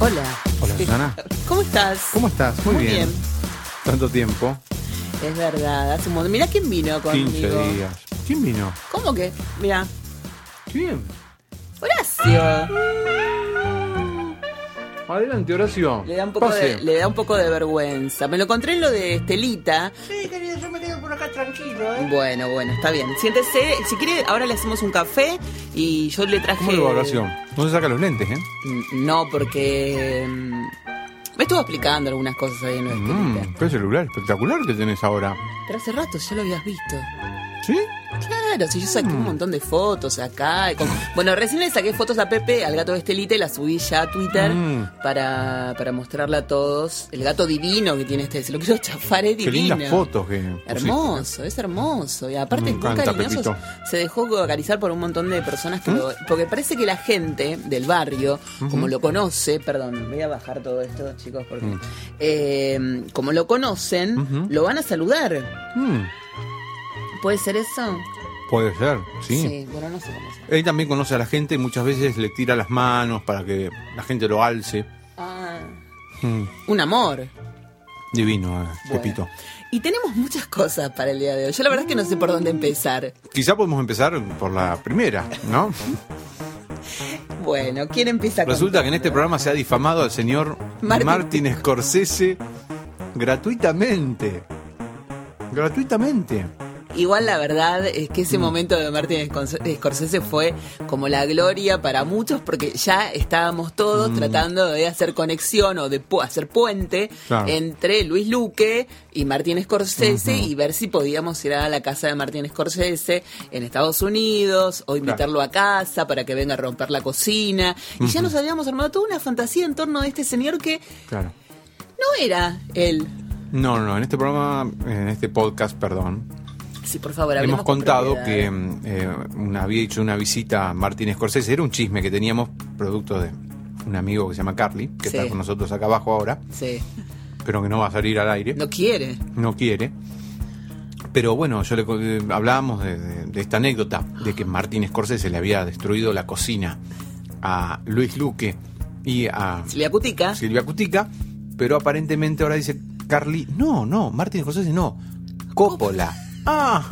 Hola. Hola, Susana. ¿Cómo estás? ¿Cómo estás? Muy, Muy bien. bien. Tanto tiempo. Es verdad, hace un montón. Mirá quién vino conmigo. 15 días. ¿Quién vino? ¿Cómo que? Mira, ¿Quién? Horacio. Adelante, Horacio. Le da, un poco Pase. de, le da un poco de vergüenza. Me lo encontré en lo de Estelita. Sí, querido, yo me quedo por acá tranquilo, ¿eh? Bueno, bueno, está bien. Siéntese. Si quiere, ahora le hacemos un café y yo le traje. ¿Cómo va, Horacio? No se saca los lentes, ¿eh? Mm, No, porque. mm, Me estuvo explicando algunas cosas ahí en lo de Estelita. Mm, qué celular espectacular que tenés ahora. Pero hace rato ya lo habías visto. ¿Sí? Claro, si yo saqué un montón de fotos acá. con- Bueno, recién le saqué fotos a Pepe, al gato de Estelita, y la subí ya a Twitter Mm. para, para mostrarle a todos el gato divino que tiene este. Se lo quiero chafar, es Qué divino. lindas fotos que pusiste. Hermoso, es hermoso. Y aparte es cariñoso. Se dejó acariciar por un montón de personas ¿Mm? que lo- Porque parece que la gente del barrio, como lo conoce, perdón, voy a bajar todo esto, chicos, porque. Mm. eh, como lo conocen, lo van a saludar. ¿Puede ser eso? puede ser, sí. Sí, bueno, no sé cómo Él también conoce a la gente y muchas veces le tira las manos para que la gente lo alce. Ah, Mm, un amor. divino, eh, Bueno. Pepito. Y tenemos muchas cosas para el día de hoy. Yo la verdad es que no sé por dónde empezar. Quizá podemos empezar por la primera, ¿no? Bueno, ¿quién empieza con Resulta que en este programa se ha difamado al señor Martin. Martin, Scorsese gratuitamente. Gratuitamente. Igual la verdad es que ese momento de Martin Scorsese fue como la gloria para muchos porque ya estábamos todos tratando de hacer conexión o de hacer puente Claro. entre Luis Luque y Martin Scorsese y ver si podíamos ir a la casa de Martin Scorsese en Estados Unidos o invitarlo a casa para que venga a romper la cocina. Y ya nos habíamos armado toda una fantasía en torno a este señor que Claro. no era él. No, no, en este programa, en este podcast, perdón, Sí, por favor, hemos con contado que eh, una- había hecho una visita a Martin Scorsese. Era un chisme que teníamos, producto de un amigo que se llama Carly, que Sí. está con nosotros acá abajo ahora, Sí, pero que no va a salir al aire. no quiere. no quiere. Pero bueno, yo le eh, hablábamos de, de- de esta anécdota de que Martín Scorsese le había destruido la cocina a Luis Luque y a Silvia Cutica. Silvia Cutica, pero aparentemente ahora dice Carly, no, no, Martín Scorsese no, Coppola. Ah,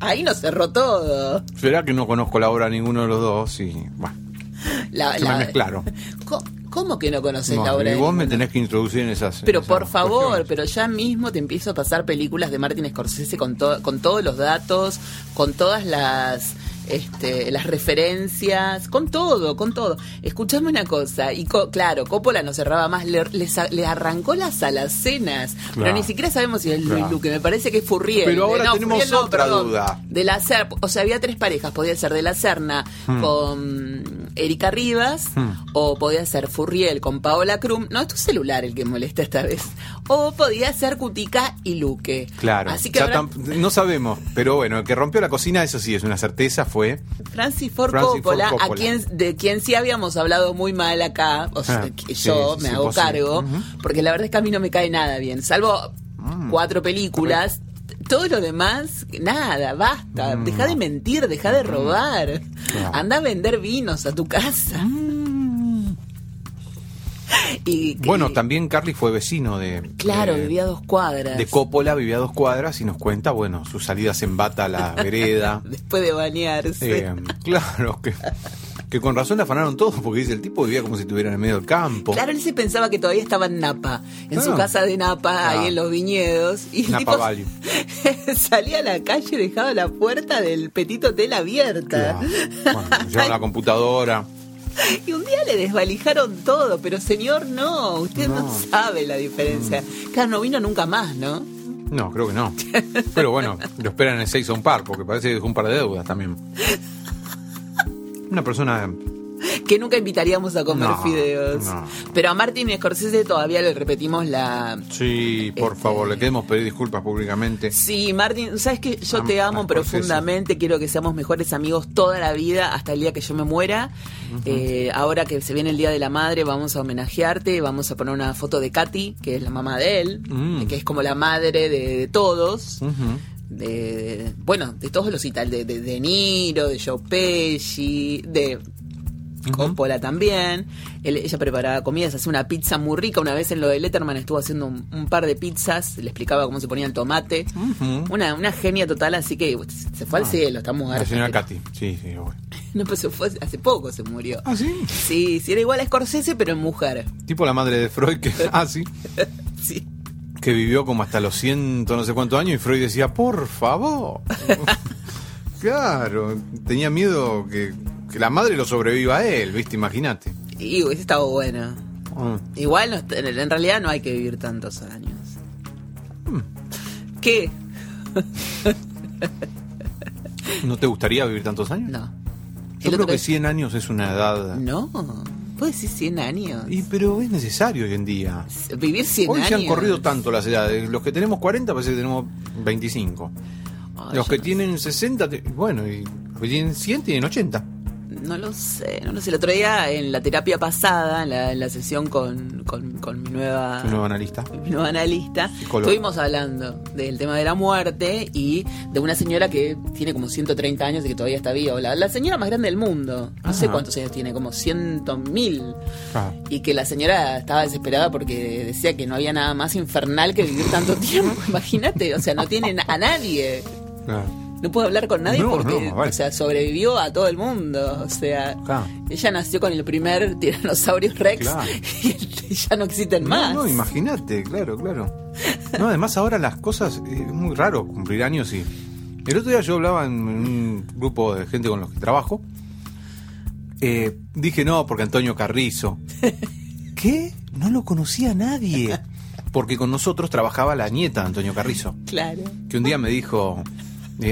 Ahí nos cerró todo. será que no conozco la obra de ninguno de los dos y bueno, La, se la- me mezclaron. Co- ¿Cómo que no conoces No, la obra y de vos me tenés que introducir en esas. en Pero esas por favor, cuestiones. pero ya mismo te empiezo a pasar películas de Martin Scorsese con, to- con todos los datos, con todas las este, las referencias, con todo, con todo. Escuchame una cosa, y co- claro, Coppola no cerraba más, le, le le arrancó las alacenas, pero Claro. ni siquiera sabemos si es Luis Claro. Luque, me parece que es Furriel. Pero ahora no, tenemos Furriel no, otra perdón. duda. De la Cer- o sea, había tres parejas, podía ser de la Serna Hmm. con Erika Rivas, o podía ser Furriel con Paola Krum, no, es tu celular el que molesta esta vez, o podía ser Cutica y Luque. Claro, Así que ahora no sabemos, pero bueno, el que rompió la cocina, eso sí es una certeza, fue Francis Ford Francis Ford Coppola, a quien, de quien sí habíamos hablado muy mal acá, o sea, Ah, que yo sí, me sí, hago sí. cargo, porque la verdad es que a mí no me cae nada bien, salvo Mm. cuatro películas. Todo lo demás, nada, basta. Deja de mentir, deja de robar. Mm. Claro. Mm. Anda a vender vinos a tu casa. Y, Bueno, también Carly fue vecino de. Claro, de, vivía a dos cuadras. de Coppola, vivía a dos cuadras y nos cuenta, bueno, sus salidas en bata a la vereda. Después de bañarse. Eh, claro, que, que con razón le afanaron todos, porque dice el tipo vivía como si estuviera en el medio del campo. Claro, él se pensaba que todavía estaba en Napa, en su Ah. casa de Napa, ahí Ah. en los viñedos. Y Napa tipo Valley. salía a la calle y dejaba la puerta del Petit Hotel abierta. Claro. Bueno, lleva la computadora. Y un día le desvalijaron todo, pero señor, no, usted no, No. sabe la diferencia. Claro, no vino nunca más, ¿no? No, creo que no. Pero bueno, lo esperan en el Seis un par, porque parece que dejó un par de deudas también. Una persona. Que nunca invitaríamos a comer No, fideos. no. Pero a Martin Scorsese todavía le repetimos la, Sí, por Este- favor, le queremos pedir disculpas públicamente. Sí, Martín, sabes que yo te amo profundamente, quiero que seamos mejores amigos toda la vida hasta el día que yo me muera. Eh, ahora que se viene el Día de la Madre, vamos a homenajearte, vamos a poner una foto de Katy, que es la mamá de él, Mm. que es como la madre de, de todos. De, de- bueno, de todos los italianos, de, de De Niro, de Joe Pesci, de Coppola también. Él- ella preparaba comidas, hacía una pizza muy rica. Una vez en lo de Letterman estuvo haciendo un, un par de pizzas, le explicaba cómo se ponía el tomate. Una, una genia total, así que se fue al cielo, estamos La señora Katy. Sí, sí, bueno. No, pues se fue hace poco, se murió. Ah, sí. Sí, sí, era igual a Scorsese, pero en mujer. Tipo la madre de Freud que. Ah, sí. Sí. Que vivió como hasta los ciento no sé cuántos años y Freud decía, por favor. claro, tenía miedo que, que la madre lo sobreviva a él, ¿viste? Imagínate. Y hubiese estado bueno. Ah. Igual, no, en realidad no hay que vivir tantos años. Hmm. ¿Qué? ¿No te gustaría vivir tantos años? No. Yo creo que día- 100 años es una edad. No, puedes decir 100 años. Y, pero es necesario hoy en día. Vivir 100 Hoy años. se han corrido tanto las edades. Los que tenemos 40 parece que tenemos 25. Ay, Los que no- tienen 60, te- bueno, y los que tienen 100 tienen 80. No lo sé, no lo sé. El otro día en la terapia pasada, en la, en la sesión con, con, con mi nueva... Nuevo analista. mi nueva analista, Psicólogo. estuvimos hablando del tema de la muerte y de una señora que tiene como 130 años y que todavía está viva. La, la señora más grande del mundo. No sé Ajá. cuántos años tiene, como ciento mil. Ah, Y que la señora estaba desesperada porque decía que no había nada más infernal que vivir tanto tiempo. Imagínate, o sea, no tiene a nadie. claro. No puede hablar con nadie No, porque, no, vale. o sea, sobrevivió a todo el mundo. O sea, Claro. ella nació con el primer tiranosaurio Rex Claro. y ya no existen más. No, no, imagínate, claro, claro. No, además ahora las cosas, eh, es muy raro cumplir años y... El otro día yo hablaba en un grupo de gente con los que trabajo. Eh, dije no, porque Antonio Carrizo. ¿Qué? No lo conocía nadie. Porque con nosotros trabajaba la nieta de Antonio Carrizo. Claro. Que un día me dijo,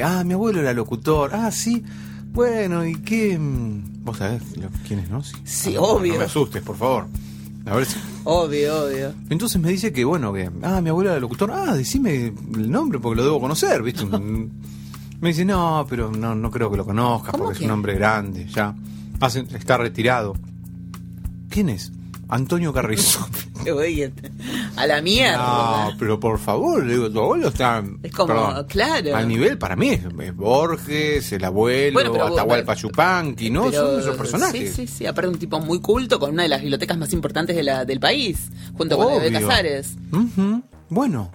ah, mi abuelo era locutor. Ah, sí. Bueno, ¿y qué? mm, ¿Vos sabés lo- quién es, no? Sí, no, obvio. No me asustes, por favor. A ver si... Obvio, obvio. Entonces me dice que, bueno, que, ah, mi abuela era locutor, ah, decime el nombre porque lo debo conocer, ¿viste? Me dice, no, pero no, no creo que lo conozcas ¿Cómo porque que? es un hombre grande, ya. Hace- está retirado. ¿Quién es? Antonio Carrizo. Oye, a la mierda. no, pero por favor, digo, tu abuelo está. Es como, claro. Al nivel para mí es, es Borges, el abuelo, Bueno, pero- Atahualpa Yupanqui, ¿no? Pero- Son esos personajes. Sí, sí, sí. Aparte, un tipo muy culto con una de las bibliotecas más importantes de la, del país, junto con la de Obvio. Casares. Ujú. Bueno,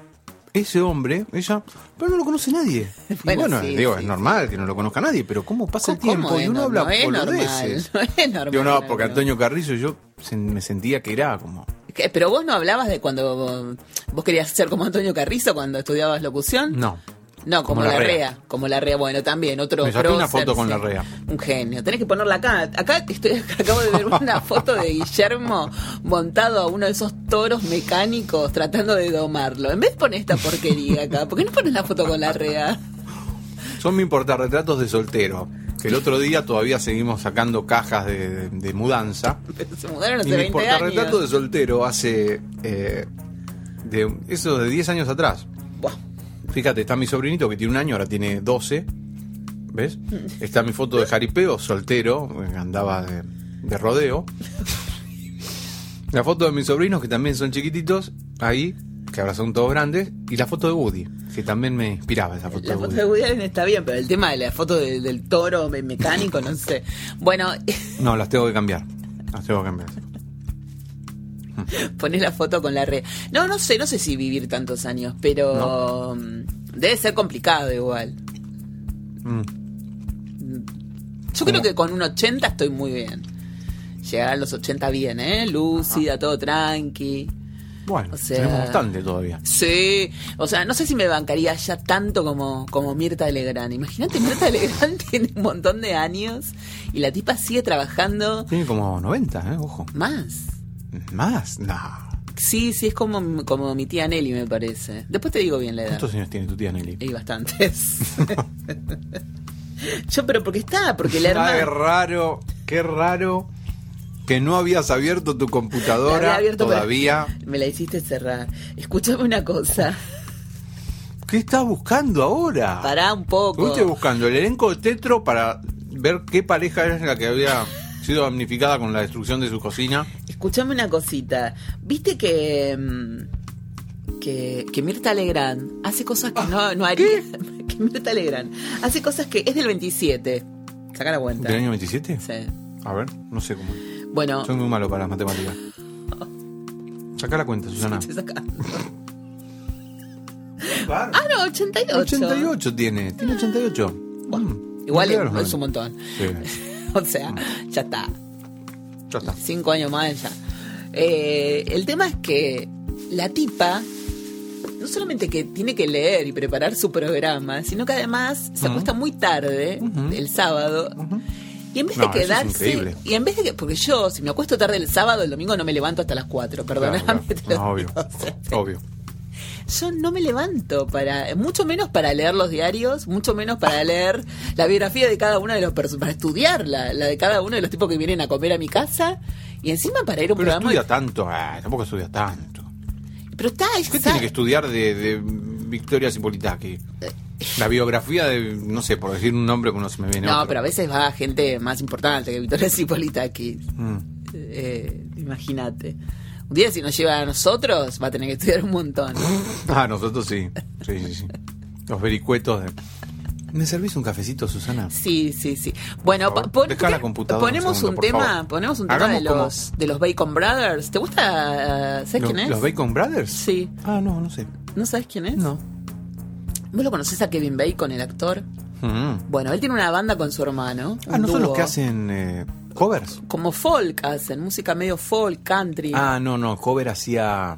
ese hombre, ella, pero no lo conoce nadie. Bueno, bueno, sí, digo, sí, es normal que no lo conozca nadie, pero ¿cómo pasa el ¿Cómo tiempo? Y uno no- habla no es normal, no es normal, Digo, no, porque. Antonio Carrizo yo me sentía que era como... ¿Qué? Pero vos no hablabas de cuando vos, querías ser como Antonio Carrizo cuando estudiabas locución. No. No, como, Como la rea. Rea. Como la rea, bueno, también, otro Me saqué una foto con la rea. Un genio. Tenés que ponerla acá. Acá estoy, acabo de ver una foto de Guillermo montado a uno de esos toros mecánicos tratando de domarlo. En vez de poner esta porquería acá, ¿por qué no pones la foto con la rea? Son mi portarretratos de soltero. Que el otro día todavía seguimos sacando cajas de, de- mudanza. Se mudaron hace Y mi 20 portarretrato de soltero hace... eh, de, eso de 10 años atrás. Buah. Fíjate, está mi sobrinito que tiene un año, ahora tiene 12. ¿Ves? Está mi foto de jaripeo, soltero, andaba de, de rodeo. La foto de mis sobrinos, que también son chiquititos, ahí, que ahora son todos grandes. Y la foto de Woody, que también me inspiraba esa foto La de foto Woody. de Woody está bien, pero el tema de la foto de- del toro me- mecánico, no sé. Bueno, No, las tengo que cambiar. Las tengo que cambiar. Ponés la foto con la red. No, no sé, no sé si vivir tantos años, pero mm, debe ser complicado igual. Mm. Yo ¿Cómo? creo que con un 80 estoy muy bien. Llegar a los 80 bien, ¿eh? Lúcida, todo tranqui. Bueno, O sea- tenemos bastante todavía. Sí, o sea, no sé si me bancaría ya tanto como, como Mirta Legrand. Imagínate, Mirta Legrand tiene un montón de años y la tipa sigue trabajando Tiene como 90, ¿eh? Ojo. más. ¿Más? No. Sí, sí, es como, como mi tía Nelly, me parece. Después te digo bien la edad. ¿Cuántos años tiene tu tía Nelly? Y bastantes. Yo, pero porque está, porque la Qué hermana. raro, qué raro que no habías abierto tu computadora abierto, todavía. Me la hiciste cerrar. Escúchame una cosa. ¿Qué estás buscando ahora? Pará un poco. Estuviste buscando el elenco de Tetro para ver qué pareja es la que había sido damnificada con la destrucción de su cocina. Escúchame una cosita. ¿Viste que. mm, que, que Mirta Legrand hace cosas que no, no haría? Que Mirta Legrand hace cosas que es del 27. Saca la cuenta. ¿Del año 27? Sí. A ver, no sé cómo. es. Bueno, Soy muy malo para las matemáticas. Saca la cuenta, Susana. saca- Ah, no, 88. 88 tiene. Tiene 88. Mm, Igual es un 90. montón. Sí, O sea, ya está. ya está. Cinco años más ya. Eh, el tema es que la tipa no solamente que tiene que leer y preparar su programa, sino que además se acuesta muy tarde el sábado. Y en vez No, de quedarse. Y en vez de que. Porque yo, si me acuesto tarde el sábado, el domingo no me levanto hasta las 4. Perdóname. Claro, claro. No, obvio. digo, o sea, Obvio. yo no me levanto para. Mucho menos para leer los diarios, mucho menos para leer la biografía de cada uno de los personajes. Para estudiar la, la de cada uno de los tipos que vienen a comer a mi casa. Y encima para ir a un Pero programa. estudia tanto. Ah, tampoco estudia tanto. Pero está. ¿Qué tiene que estudiar de, de Victoria? La biografía de, no sé, por decir un nombre que no se me viene No, otro. pero a veces va gente más importante que Victoria Cipolita aquí. Mm. Eh, Imagínate. Un día si nos lleva a nosotros va a tener que estudiar un montón. Ah, nosotros sí. Sí, sí, sí. Los vericuetos de... ¿Me servís un cafecito, Susana? Sí, sí, sí. Bueno, Por favor, pon- deja la computadora ponemos un segundo, un por tema, favor. ponemos un tema Hagamos de como- los de los Bacon Brothers. ¿Te gusta? uh, ¿Sabes ¿Los, quién es? los Bacon Brothers? Sí. Ah, no, no sé. ¿No sabes quién es? No. ¿Vos lo conocés a Kevin Bacon, el actor? Mm. Bueno, él tiene una banda con su hermano. Ah, ¿no son los que hacen eh, covers? Como folk hacen, música medio folk, country. Ah, no, no, cover hacía...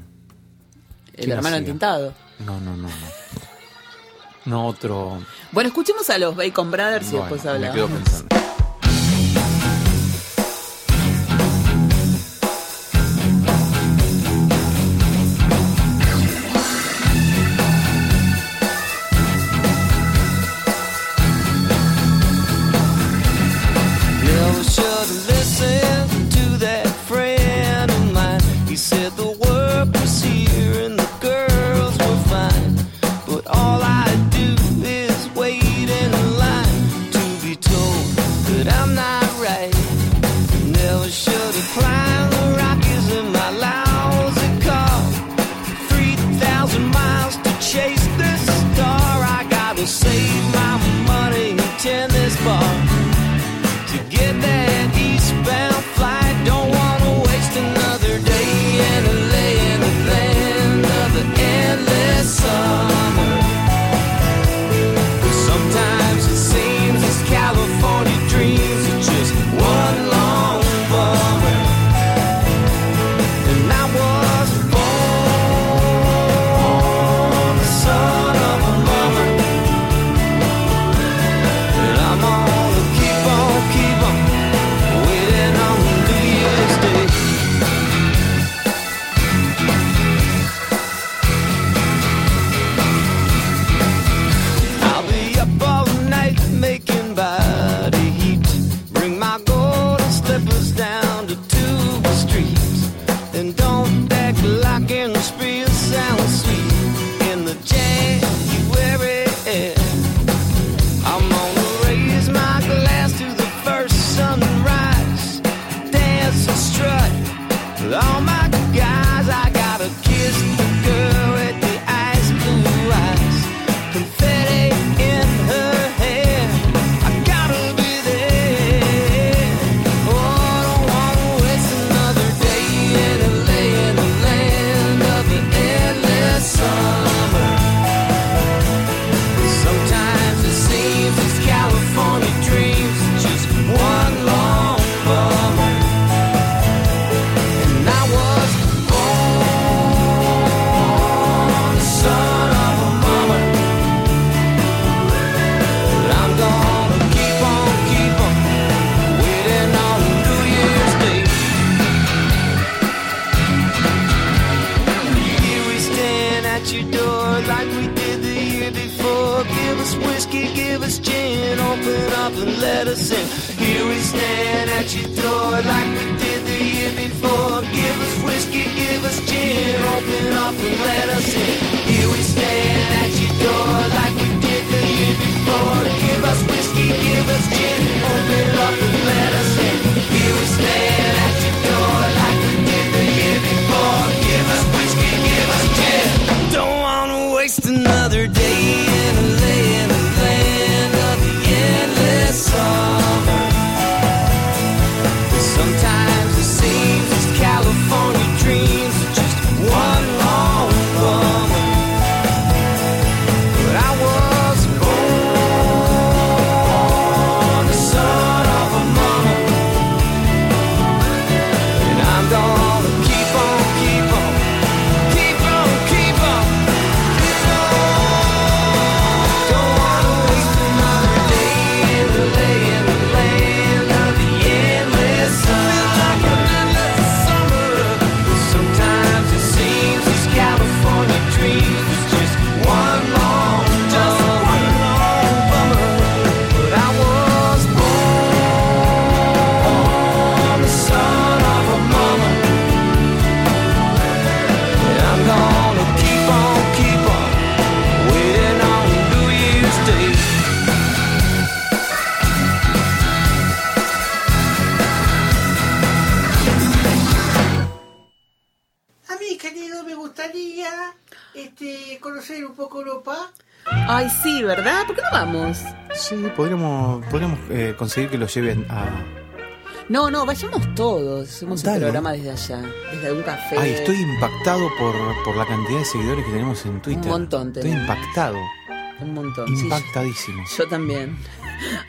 el ¿quién hermano hacía? entintado. No, no, no, no. No, otro... Bueno, escuchemos a los Bacon Brothers y Bueno, después me hablamos. quedo pensando. All my guys. I gotta kiss stand at your door like we did the year before. Give us whiskey, give us gin, open up and let us in. Here we stand at your door like we did the year before. Give us whiskey, give us gin, open up and let us in. Here we stand conseguir que lo lleven a... No, no, vayamos todos. Hacemos un Dale. programa desde allá, desde un café. Ay, estoy impactado por, por la cantidad de seguidores que tenemos en Twitter. montón Estoy tenemos. impactado, Un montón. Sí, impactadísimo. yo también.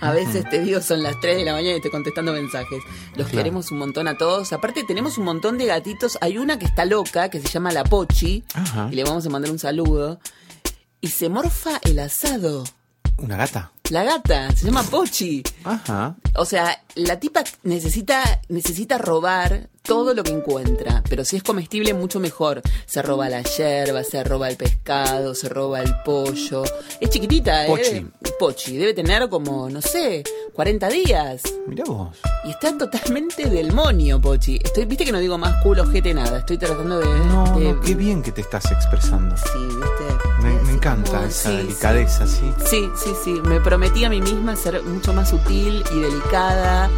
A veces te digo, son las 3 de la mañana y estoy contestando mensajes. Los Claro. queremos un montón a todos. Aparte, tenemos un montón de gatitos. Hay una que está loca, que se llama La Pochi. Ajá. Y le vamos a mandar un saludo. Y se morfa el asado. ¿Una gata? La gata, se llama Pochi. Ajá. O sea, la tipa necesita, necesita robar todo lo que encuentra, pero si es comestible mucho mejor. Se roba la yerba, se roba el pescado, se roba el pollo. Es chiquitita, ¿eh? Pochi. Pochi, debe tener como, no sé, 40 días. Mirá vos. Y está totalmente del monio, Pochi. Estoy, viste que no digo más culo, jete, nada. Estoy tratando de... No, de- no, qué bien que te estás expresando. Sí, viste. Me, encanta esa sí, delicadeza, sí. Sí, sí, sí. Me prometí a mí misma ser mucho más sutil y delicada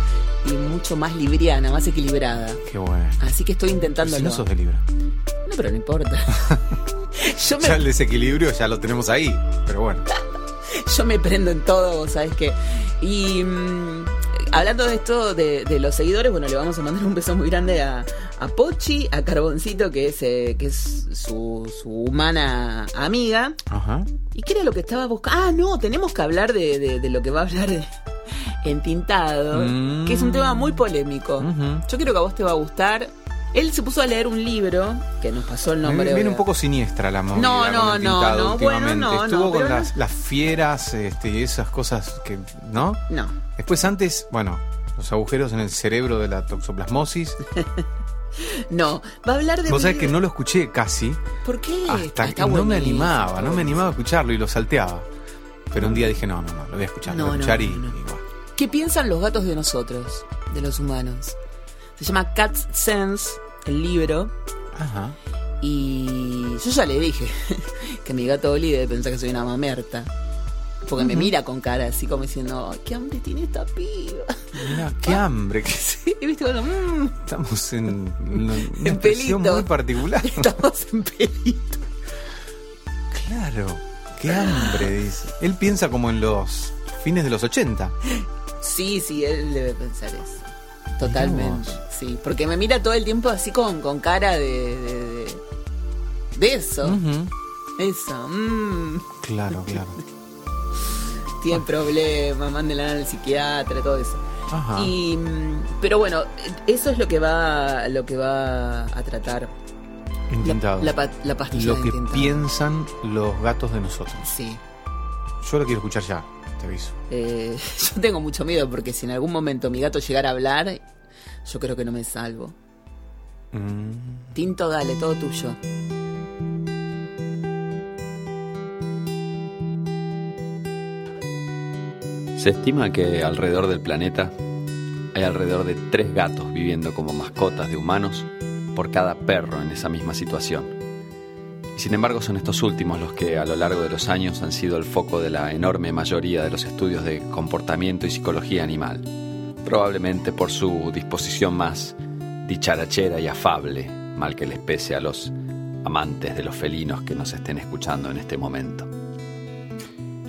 y mucho más libriana, más equilibrada. Qué bueno. Así que estoy intentándolo. Si no sos de Libra. No, pero no importa. yo, Ya el desequilibrio ya lo tenemos ahí, pero bueno. yo me prendo en todo, ¿sabes qué? Y mm, hablando de esto, de, de los seguidores, bueno, le vamos a mandar un beso muy grande a, a Pochi, a Carboncito, que es, eh, que es su, su humana amiga. Ajá. ¿Y qué era lo que estaba buscando? Ah, no, tenemos que hablar de, de- de lo que va a hablar Entintado, Mm. que es un tema muy polémico. Yo creo que a vos te va a gustar. Él se puso a leer un libro, que nos pasó el nombre. Viene un poco siniestra la movida No, no, no, no, bueno, no, no, Estuvo con no- las, fieras este, y esas cosas que, ¿no? No. Después antes, bueno, los agujeros en el cerebro de la toxoplasmosis. No, va a hablar de. Vos sabés que no lo escuché casi ¿Por qué? hasta que está no me animaba, no me animaba a escucharlo y lo salteaba. Pero un día dije, no, no, no, lo voy a escuchar, lo voy a escuchar no, y, y bueno. ¿Qué piensan los gatos de nosotros, de los humanos? Se llama Cat Sense, el libro. Ajá. Y yo ya le dije que mi gato Oli debe pensar que soy una mamerta. Porque me mira con cara así como diciendo, "Ay, ¿qué hambre tiene esta piba? Mirá, qué hambre, que Y viste cuando, "Mm, estamos en una, una En pelito. muy particular. estamos en pelito. Claro, qué hambre, dice. Él piensa como en los fines de los 80. Sí, sí, él debe pensar eso. Totalmente. Sí, porque me mira todo el tiempo así con, con cara de, de, eso. Eso. mm, Claro, claro. tiene problemas, mándenla al psiquiatra, todo eso. Ajá. Y, mm, pero bueno, eso es lo que va, lo que va a tratar la, Intentado. la, pa- la pastilla Lo de que Intentado. piensan los gatos de nosotros. Sí. Yo lo quiero escuchar ya, te aviso. Eh, yo tengo mucho miedo porque si en algún momento mi gato llegara a hablar, yo creo que no me salvo. Mm, Tinto, dale, todo tuyo. Se estima que alrededor del planeta hay alrededor de tres gatos viviendo como mascotas de humanos por cada perro en esa misma situación. Sin embargo son estos últimos los que a lo largo de los años han sido el foco de la enorme mayoría de los estudios de comportamiento y psicología animal, probablemente por su disposición más dicharachera y afable, mal que les pese a los amantes de los felinos que nos estén escuchando en este momento.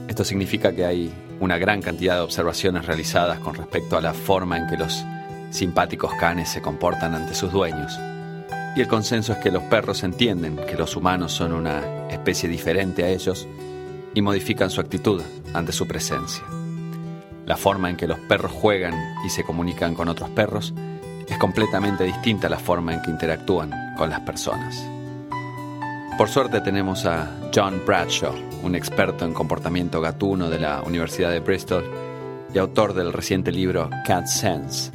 Esto significa que hay una gran cantidad de observaciones realizadas con respecto a la forma en que los simpáticos canes se comportan ante sus dueños. Y el consenso es que los perros entienden que los humanos son una especie diferente a ellos y modifican su actitud ante su presencia. La forma en que los perros juegan y se comunican con otros perros es completamente distinta a la forma en que interactúan con las personas. Por suerte tenemos a John Bradshaw, un experto en comportamiento gatuno de la Universidad de Bristol y autor del reciente libro Cat Sense,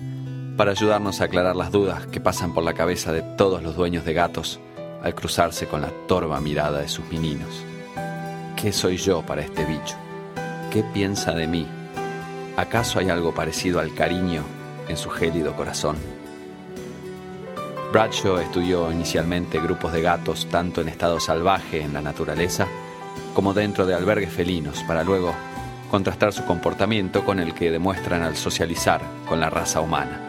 para ayudarnos a aclarar las dudas que pasan por la cabeza de todos los dueños de gatos al cruzarse con la torva mirada de sus meninos. ¿Qué soy yo para este bicho? ¿Qué piensa de mí? ¿Acaso hay algo parecido al cariño en su gélido corazón? Bradshaw estudió inicialmente grupos de gatos tanto en estado salvaje en la naturaleza como dentro de albergues felinos para luego contrastar su comportamiento con el que demuestran al socializar con la raza humana.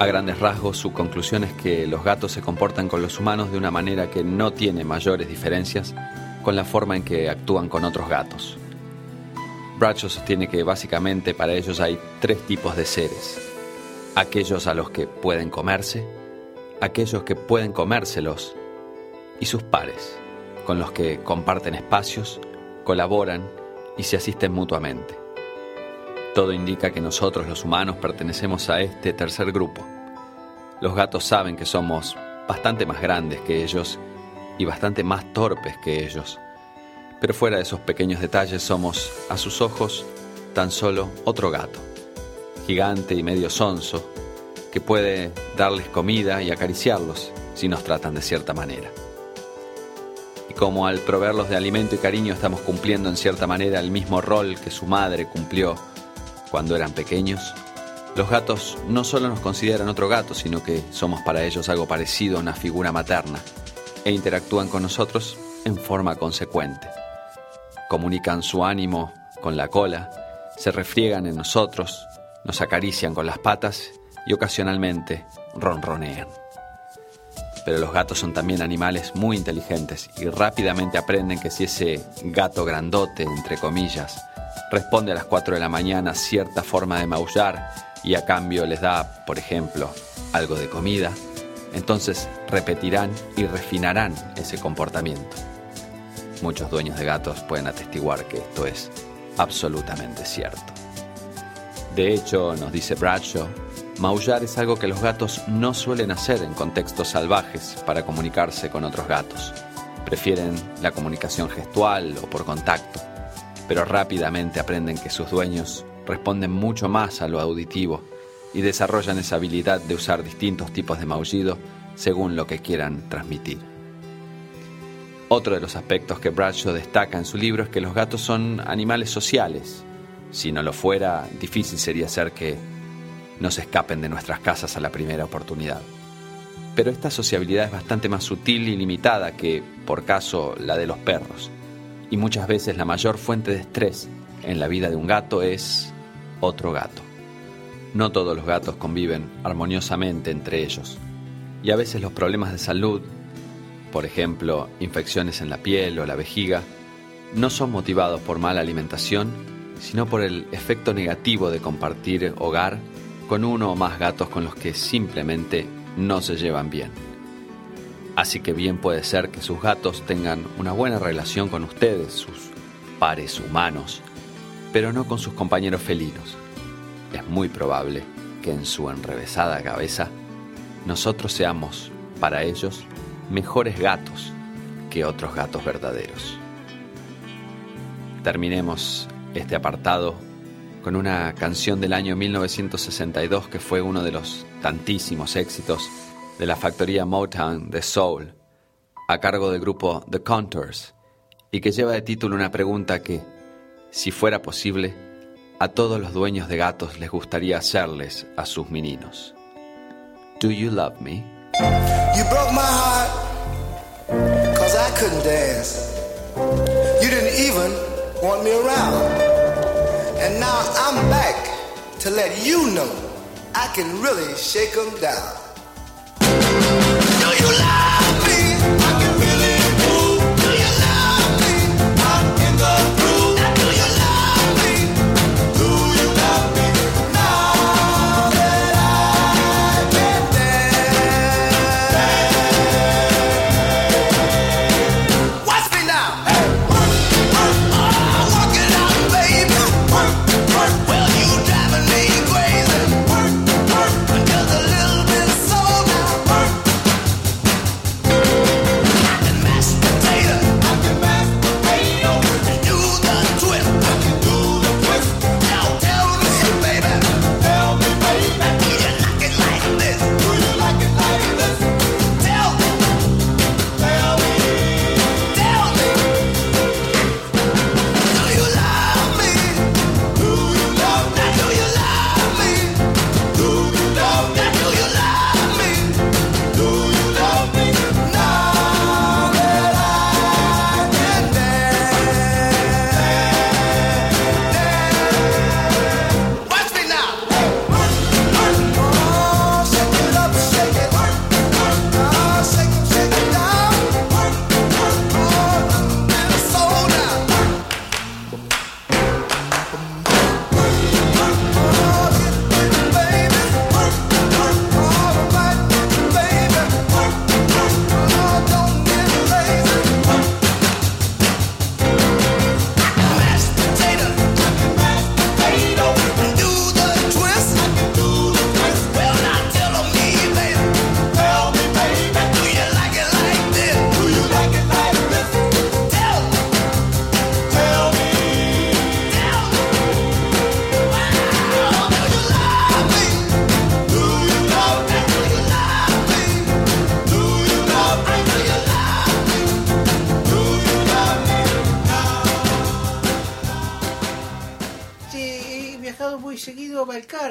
A grandes rasgos, su conclusión es que los gatos se comportan con los humanos de una manera que no tiene mayores diferencias con la forma en que actúan con otros gatos. Bradshaw sostiene que básicamente para ellos hay tres tipos de seres. Aquellos a los que pueden comerse, aquellos que pueden comérselos y sus pares, con los que comparten espacios, colaboran y se asisten mutuamente. Todo indica que nosotros los humanos pertenecemos a este tercer grupo. Los gatos saben que somos bastante más grandes que ellos y bastante más torpes que ellos. Pero fuera de esos pequeños detalles somos, a sus ojos, tan solo otro gato, gigante y medio sonso, que puede darles comida y acariciarlos si nos tratan de cierta manera. Y como al proveerlos de alimento y cariño estamos cumpliendo en cierta manera el mismo rol que su madre cumplió cuando eran pequeños, los gatos no solo nos consideran otro gato, sino que somos para ellos algo parecido a una figura materna e interactúan con nosotros en forma consecuente. Comunican su ánimo con la cola, se refriegan en nosotros, nos acarician con las patas y ocasionalmente ronronean. Pero los gatos son también animales muy inteligentes y rápidamente aprenden que si ese gato grandote, entre comillas, responde a las 4 de la mañana cierta forma de maullar y a cambio les da, por ejemplo, algo de comida, entonces repetirán y refinarán ese comportamiento. Muchos dueños de gatos pueden atestiguar que esto es absolutamente cierto. De hecho, nos dice Bradshaw, maullar es algo que los gatos no suelen hacer en contextos salvajes para comunicarse con otros gatos. Prefieren la comunicación gestual o por contacto, pero rápidamente aprenden que sus dueños responden mucho más a lo auditivo y desarrollan esa habilidad de usar distintos tipos de maullido según lo que quieran transmitir. Otro de los aspectos que Bradshaw destaca en su libro es que los gatos son animales sociales. Si no lo fuera, difícil sería ser que no se escapen de nuestras casas a la primera oportunidad. Pero esta sociabilidad es bastante más sutil y limitada que, por caso, la de los perros. Y muchas veces la mayor fuente de estrés en la vida de un gato es otro gato. No todos los gatos conviven armoniosamente entre ellos. Y a veces los problemas de salud, por ejemplo, infecciones en la piel o la vejiga, no son motivados por mala alimentación, sino por el efecto negativo de compartir hogar con uno o más gatos con los que simplemente no se llevan bien. Así que bien puede ser que sus gatos tengan una buena relación con ustedes, sus pares humanos, pero no con sus compañeros felinos. Es muy probable que en su enrevesada cabeza nosotros seamos, para ellos, mejores gatos que otros gatos verdaderos. Terminemos este apartado con una canción del año 1962 que fue uno de los tantísimos éxitos de la factoría Motown de Soul, a cargo del grupo The Contours, y que lleva de título una pregunta que, si fuera posible, a todos los dueños de gatos les gustaría hacerles a sus meninos. Do you love me? You broke my heart, cause I couldn't dance. You didn't even want me around. And now I'm back to let you know I can really shake them down. Do you love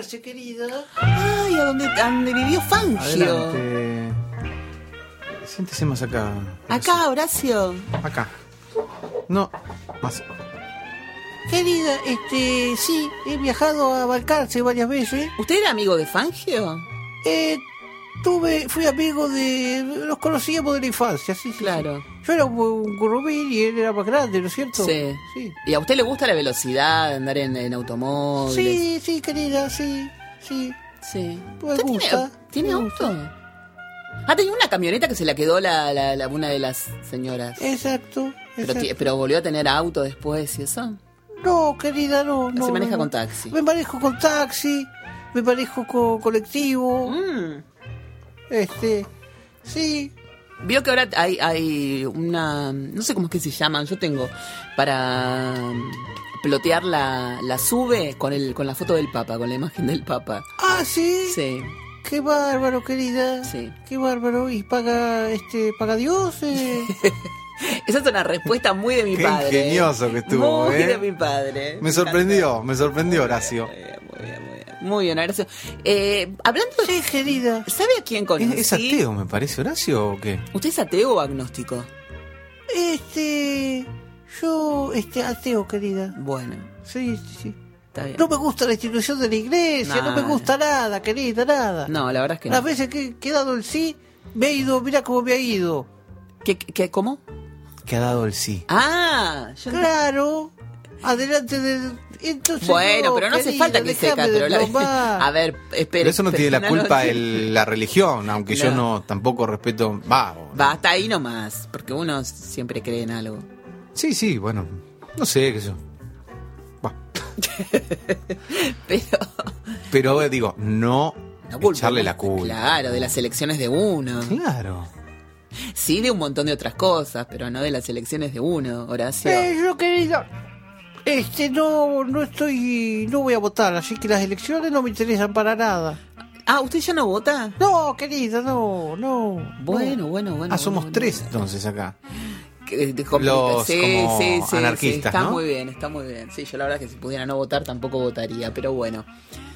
Balcarce, querida. Ay, a donde, a donde vivió Fangio. Adelante. Siéntese más acá. Acá, Horacio. Acá. No, más. Querida, este, sí, he viajado a Balcarce varias veces. ¿Usted era amigo de Fangio? Eh, tuve, fui amigo de, los conocíamos de la infancia, sí, sí. Claro. sí. Yo era un, un y él era más grande, ¿no es cierto? Sí. Sí, ¿Y a usted le gusta la velocidad, andar en, en automóviles? sí, sí, querida, sí, sí. Sí. Me ¿Usted gusta, ¿Tiene, ¿tiene me auto? Ah, tenía una camioneta que se la quedó la, la- la- una de las señoras. Exacto, pero, exacto. pero volvió a tener auto después y eso. No, querida, no, no. Se maneja no, no. con taxi. Me manejo con taxi, me manejo con colectivo, Mm. Este, sí. Vio que ahora hay, hay una. No sé cómo es que se llaman. Yo tengo para mm, plotear la, la sube con, el, con la foto del Papa, con la imagen del Papa. Ah, sí. Sí. Qué bárbaro, querida. Sí. Qué bárbaro. ¿Y paga, este, paga Dios? eh? Esa es una respuesta muy de mi Qué padre. ¿eh? ingenioso que estuvo, Muy ¿eh? de mi padre. Me sorprendió, me sorprendió, Horacio. Muy bien, muy bien, muy bien. Muy bien, Horacio. Eh, hablando de... sí, querida. ¿Sabe a quién conocí? ¿Es, es ateo, me parece, Horacio, o qué? ¿Usted es ateo o agnóstico? Este, yo, este, ateo, querida. Bueno, Sí, sí, sí. está bien. No me gusta la institución de la iglesia, no me gusta nada, querida, nada. No, la verdad es que Las no. veces que, he dado el sí, me ha ido, mira cómo me ha ido. ¿Qué, qué, ¿Cómo? Que ha dado el sí. Ah, yo Claro, adelante del... Entonces, Bueno, no, pero no hace querida, falta que pero la... A ver, espere. Pero eso no tiene la culpa no, el- la religión, aunque yo No. tampoco respeto. Va, Va, hasta ahí nomás, porque uno siempre cree en algo. sí, sí, bueno, no sé qué sé yo. Va. Pero... Pero eh, digo, no, no culpa, echarle la culpa. Claro, de las elecciones de uno. Claro. Sí, de un montón de otras cosas, pero no de las elecciones de uno, Horacio. Eh, yo, querida, este, no, no estoy, no voy a votar, así que las elecciones no me interesan para nada. Ah, ¿usted ya no vota? No, querida, no, no. Bueno, bueno, bueno. Ah, somos bueno, tres bueno. entonces acá. Que de- Los como anarquistas, Está ¿no? muy bien, está muy bien. Sí, yo la verdad que si pudiera no votar tampoco votaría, pero bueno.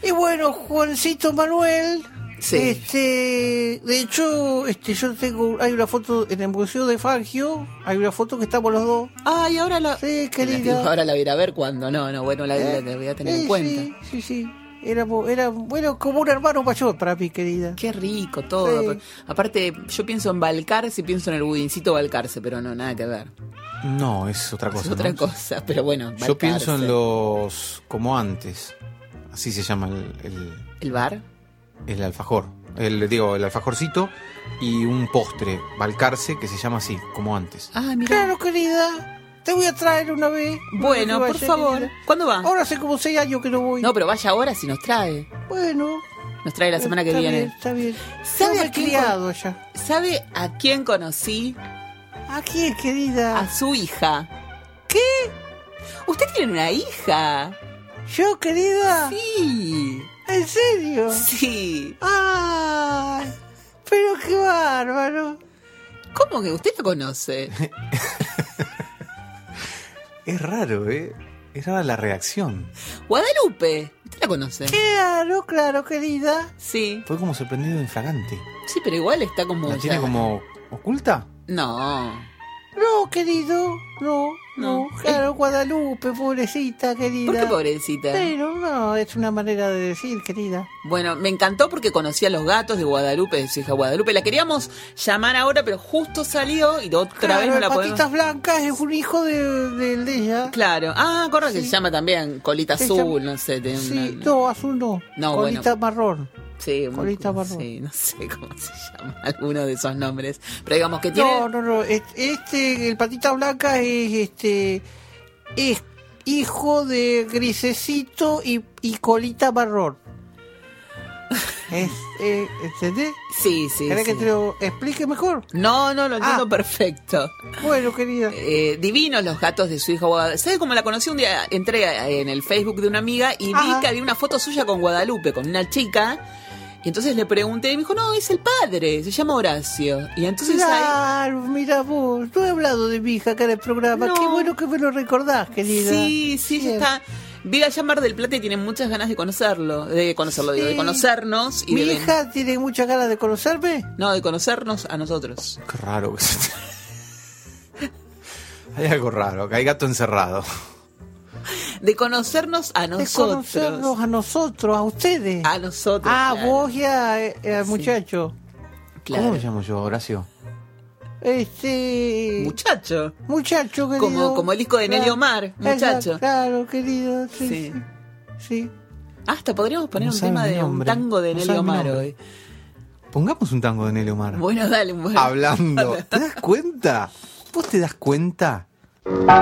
Y bueno, Juancito Manuel, Sí. este, de hecho, este, yo tengo, hay una foto en el museo de Fangio, hay una foto que estamos los dos. Ay, ahora la... Sí, querida. Ahora la voy a ir a ver cuando. No, no, bueno, la, la- la voy a tener Eh, en cuenta. Sí, sí, sí. Éramos, era, bueno, como un hermano mayor para mí, querida. Qué rico todo. Sí. Aparte, yo pienso en Balcarce y pienso en el budincito Balcarce, pero no, nada que ver. No, es otra cosa. es otra ¿no? cosa, pero bueno. Yo pienso en Balcarce. los como antes. Así se llama el, el, ¿El bar? El alfajor. El, digo, el alfajorcito y un postre, balcarce, que se llama así, como antes. Ah, mira. Claro, querida. Te voy a traer una vez. Bueno, por vaya, favor. querida. ¿Cuándo va? Ahora hace como seis años que no voy. No, pero vaya ahora si nos trae. Bueno. Nos trae la semana que está viene. Bien, está bien. ¿Sabe a quién criado ya. ¿Sabe a quién conocí? ¿A quién, querida? A su hija. ¿Qué? ¿Usted tiene una hija? ¿Yo, querida? Sí. ¿En serio? Sí. ¡Ay! Pero qué bárbaro. ¿Cómo que usted la conoce? Es raro, ¿eh? Es rara la reacción. Guadalupe. ¿Usted la conoce? Claro, claro, querida. Sí. Fue como sorprendido infragante. Sí, pero igual está como. ¿La tiene como oculta? No. No, querido. No, no. No. Claro, Guadalupe, pobrecita, querida. ¿Por qué pobrecita? Pero no, es una manera de decir, querida. Bueno, me encantó porque conocía a los gatos de Guadalupe, de su hija Guadalupe. La queríamos llamar ahora, pero justo salió y otra Claro, vez no la podemos. Patitas Blancas es un hijo de, de, de ella. Claro. Ah, correcto, que se llama también Colita Se Azul, llama- no sé. tiene Sí, una- no, azul no. No, Colita marrón. Sí, Colita marrón. sí, no sé cómo se llama alguno de esos nombres. Pero digamos que tiene. No, no, no. es- Este, el patita blanca es este. Es hijo de grisecito y, y colita marrón. Es, eh, ¿Entendés? Sí, sí. ¿Querés sí. que te lo explique mejor? No, no, lo entiendo Ah. perfecto. Bueno, querida. Eh, divinos los gatos de su hija Guadalupe. ¿Sabes cómo la conocí un día? Entré en el Facebook de una amiga y vi que había una foto suya con Guadalupe, con una chica. Y entonces le pregunté y me dijo, no, es el padre, se llama Horacio. Y entonces ahí... Claro, mira vos. No he hablado de mi hija acá en el programa. No. Qué bueno que me lo recordás, querida. Sí, sí, ella está. vive allá en Mar del Plata y tiene muchas ganas de conocerlo, de conocerlo, digo, de conocernos y Mi de hija tiene muchas ganas de conocerme. no, de conocernos a nosotros. Qué raro que se- Hay algo raro, que hay gato encerrado. De conocernos a De nosotros. conocernos a nosotros, a ustedes. A nosotros. ah, claro. vos y a- eh, al muchacho. Claro. ¿Cómo me llamo yo, Horacio? Este. Muchacho. muchacho querido. Como- como el disco de Nelly Omar, muchacho. Exacto, Claro, querido. Sí. Sí. Sí. sí. Hasta podríamos poner No un tema de un tango de No Nelly Omar hoy. Pongamos un tango de Nelly Omar. Bueno, dale, bueno. Hablando. ¿Te das cuenta? ¿Vos te das cuenta? Soy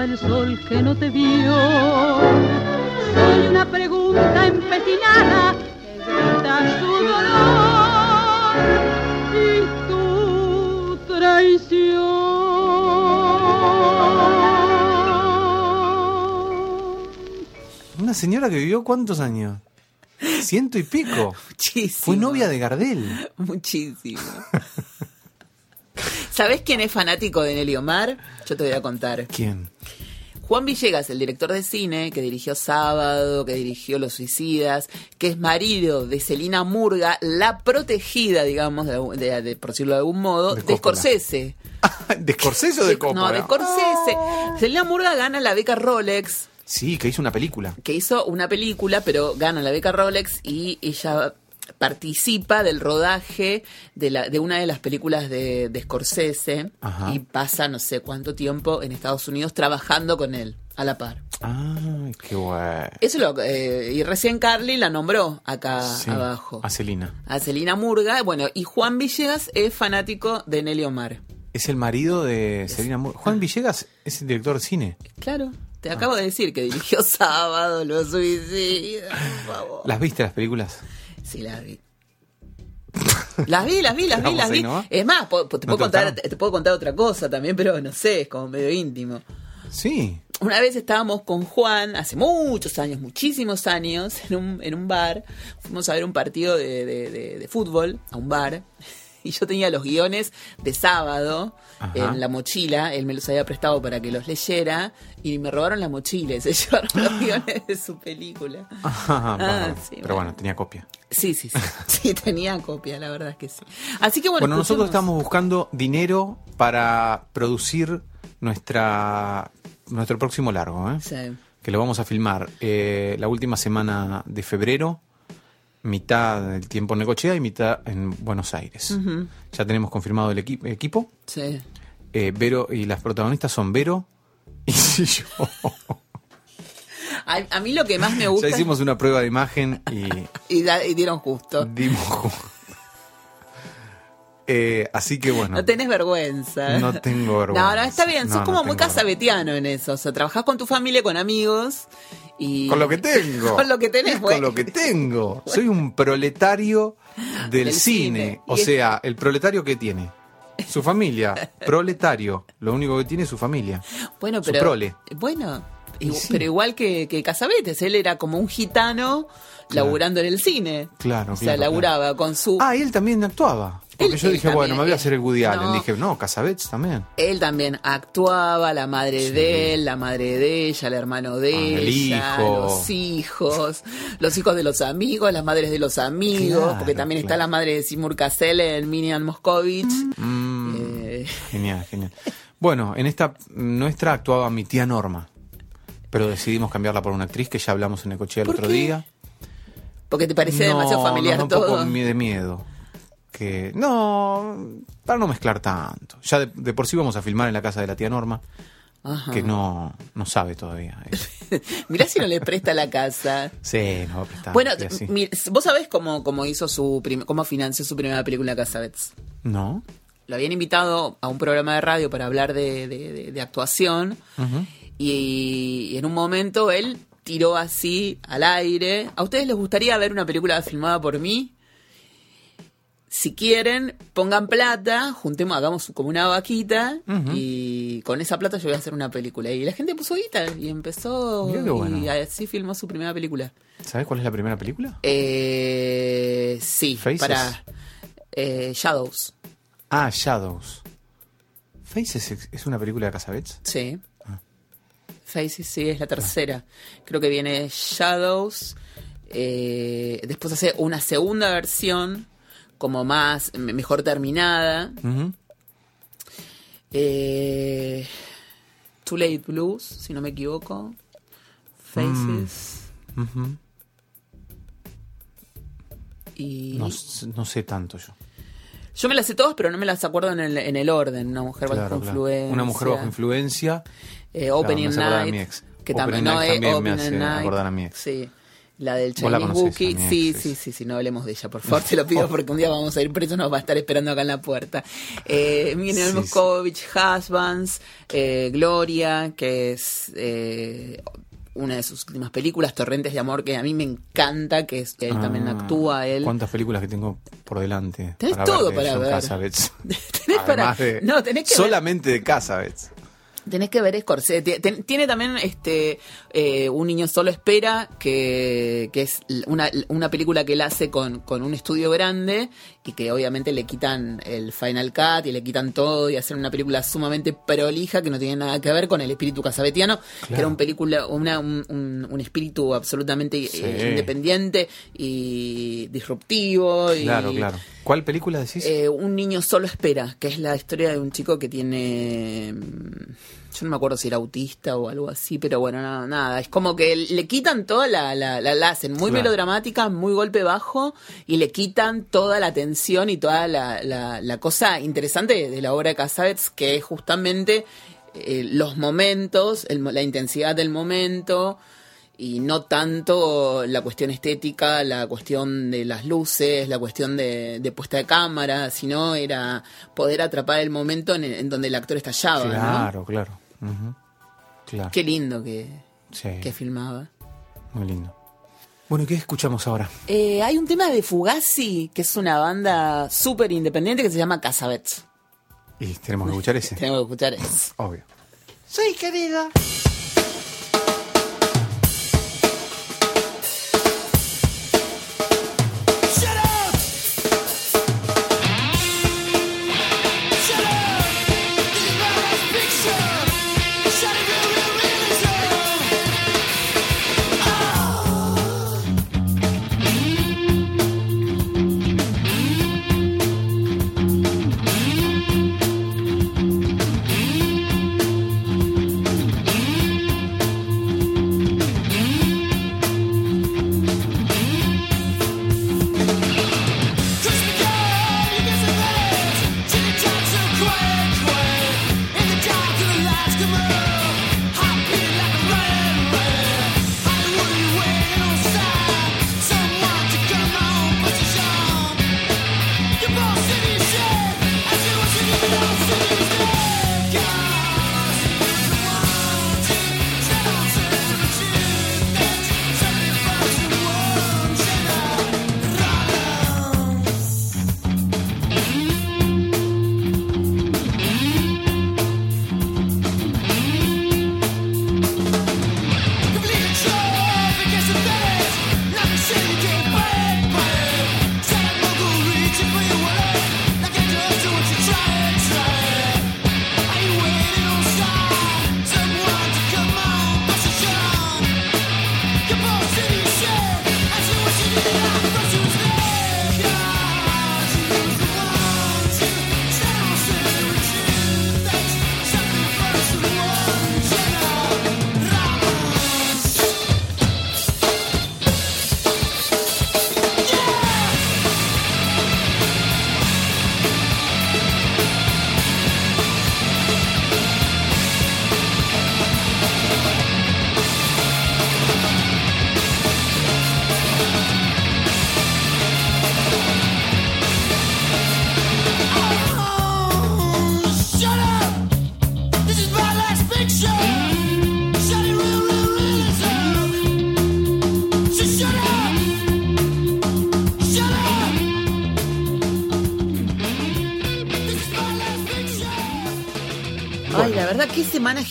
¿Dónde estaba el sol que no te vio? Soy una pregunta empecinada que grita su dolor y tu traición. Una señora que vivió cuántos años? Ciento y pico. Muchísimo. Fue novia de Gardel. Muchísimo. ¿Sabés quién es fanático de Nelly Omar? Yo te voy a contar. ¿Quién? Juan Villegas, el director de cine, que dirigió Sábado, que dirigió Los Suicidas, que es marido de Celina Murga, la protegida, digamos, de, de- de- por decirlo de algún modo, De de. Scorsese. ¿De Scorsese o de Coppola? No, de Scorsese. Celina Murga gana la beca Rolex, Sí, que hizo una película. que hizo una película, pero gana la beca Rolex y ella participa del rodaje de, la, de una de las películas de, de Scorsese Ajá. y pasa no sé cuánto tiempo en Estados Unidos trabajando con él, a la par. Ay, qué guay. Eso lo, eh, y recién Carly la nombró acá Sí, abajo. A Celina. A Celina Murga, bueno, y Juan Villegas es fanático de Nelly Omar. Es el marido de Celina Mur- Juan Villegas es el director de cine. Claro, Ah. te acabo de decir que dirigió Sábado, Los Suicidas, por favor. ¿Las viste las películas? Sí, las vi. Las vi, las vi, las vi, las vi. Es más, po- po- te, ¿No puedo te contar, te puedo contar otra cosa también, pero no sé, es como medio íntimo. Sí. Una vez estábamos con Juan, hace muchos años, muchísimos años, en un, en un bar. Fuimos a ver un partido de, de- de- de fútbol, a un bar. y yo tenía los guiones de sábado Ajá. en la mochila, él me los había prestado para que los leyera y me robaron la mochila y se llevaron los guiones de su película. Ajá, sí, Pero bueno. bueno, tenía copia. Sí, sí, sí, sí, tenía copia, la verdad es que sí. Así que bueno, Bueno, nosotros estamos buscando dinero para producir nuestra nuestro próximo largo, ¿eh? Sí. que lo vamos a filmar eh, la última semana de febrero, mitad del tiempo en Necochea y mitad en Buenos Aires. Ya tenemos confirmado el equi- equipo. Sí. Eh, Vero y las protagonistas son Vero y yo. A, a mí lo que más me gusta ya hicimos una prueba de imagen y y, da- y dieron justo. dimos. Eh, así que bueno. No tenés vergüenza. No tengo vergüenza. No, no, está bien. Sos no como muy casabetiano en eso. O sea, trabajás con tu familia, con amigos y... Con lo que tengo. Con lo que tenés, bueno. Con lo que tengo. Soy un proletario del, Del cine. cine. O sea, el proletario que tiene. Su familia. Proletario. Lo único que tiene es su familia. Bueno, Su pero... prole. Bueno, Y igu- sí. pero igual que, que Casabetes. Él era como un gitano Claro. laburando en el cine. Claro, O sea, claro, laburaba con su... Ah, y él también actuaba. Porque Él- yo él dije, bueno, me voy a hacer el Woody Allen. no. Dije, no, Casabets también. Él también actuaba, la madre Sí. de él, la madre de ella, el hermano de Ah, el ella, hijo. los hijos, los hijos de los amigos, las madres de los amigos, Claro, porque también está la madre de Simur Cassel, el Minian Moscovich. Mm, Eh, Genial, genial. Bueno, en esta nuestra actuaba mi tía Norma. Pero decidimos cambiarla por una actriz que ya hablamos en el ¿Por otro qué? día. porque te parecía No, demasiado familiar da un todo. poco mi- de miedo. Que no, para no mezclar tanto. Ya de, de por sí vamos a filmar en la casa de la tía Norma, Ajá. que no, no sabe todavía. Mirá si no le presta la casa. Sí, no va a prestar. bueno, y vos sabés cómo, cómo hizo su cómo financió su primera película Casabets. No. Lo habían invitado a un programa de radio para hablar de, de- de- de actuación. Ujú. Y, en un momento él tiró así al aire. ¿A ustedes les gustaría ver una película filmada por mí? Si quieren, pongan plata, juntemos, hagamos como una vaquita y con esa plata yo voy a hacer una película. Y la gente puso guita y empezó bueno. y así filmó su primera película. ¿Sabes cuál es la primera película? Eh, sí, Faces. para eh, Shadows. Ah, Shadows. Faces es- es una película de Casabets. Sí. Ah. Faces, sí, es la tercera. Creo que viene Shadows. eh, después hace una segunda versión, como más, me- mejor terminada. Eh, Too Late Blues, si no me equivoco. Faces. Ujú. Y no, sé tanto yo. yo me las sé todas, pero no me las acuerdo en el, en el orden. Una mujer bajo Claro, claro. influencia. Una mujer bajo influencia. Eh, Opening a Night. Que también, no, eh, también me hace Night. acordar a mi ex. Sí. La del Chinese ex, Sí, sí, sí, sí. no hablemos de ella, por favor, te lo pido porque un día vamos a ir presos, nos va a estar esperando acá en la puerta. Eh, Miguel Moscovich, Husbands, eh, Gloria, que es eh, una de sus últimas películas, Torrentes de Amor, que a mí me encanta, que es, que él también Ah, actúa él. ¿Cuántas películas que tengo por delante? Tenés todo de para John ver. Tenés para- de- no, tenés que ver- Solamente de Cassavetes. Tenés que ver Scorsese. Tien- Tiene también este eh, Un niño solo espera, que, que es una, una película que él hace con, con un estudio grande y que obviamente le quitan el Final Cut y le quitan todo y hacen una película sumamente prolija que no tiene nada que ver con el espíritu casabetiano, que era un película, una, un, un- un espíritu absolutamente eh, independiente y disruptivo. y- Claro, claro. ¿Cuál película decís? eh, un niño solo espera, que es la historia de un chico que tiene. mm, Yo no me acuerdo si era autista o algo así, pero bueno, nada, nada. Es como que le quitan toda la. La, la, la hacen muy Claro. melodramática, muy golpe bajo, y le quitan toda la tensión y toda la, la, la cosa interesante de, la obra de Casabets, que es justamente eh, los momentos, el la intensidad del momento y no tanto la cuestión estética, la cuestión de las luces, la cuestión de, de puesta de cámara, sino era poder atrapar el momento en, en donde el actor estallaba, ¿no? claro, claro. Qué lindo que, Sí, que filmaba. muy lindo. Bueno, ¿y qué escuchamos ahora? Eh, hay un tema de Fugazi, que es una banda súper independiente que se llama Casabets. Y tenemos que escuchar ese. Tenemos que escuchar eso. Obvio. Sí, querida.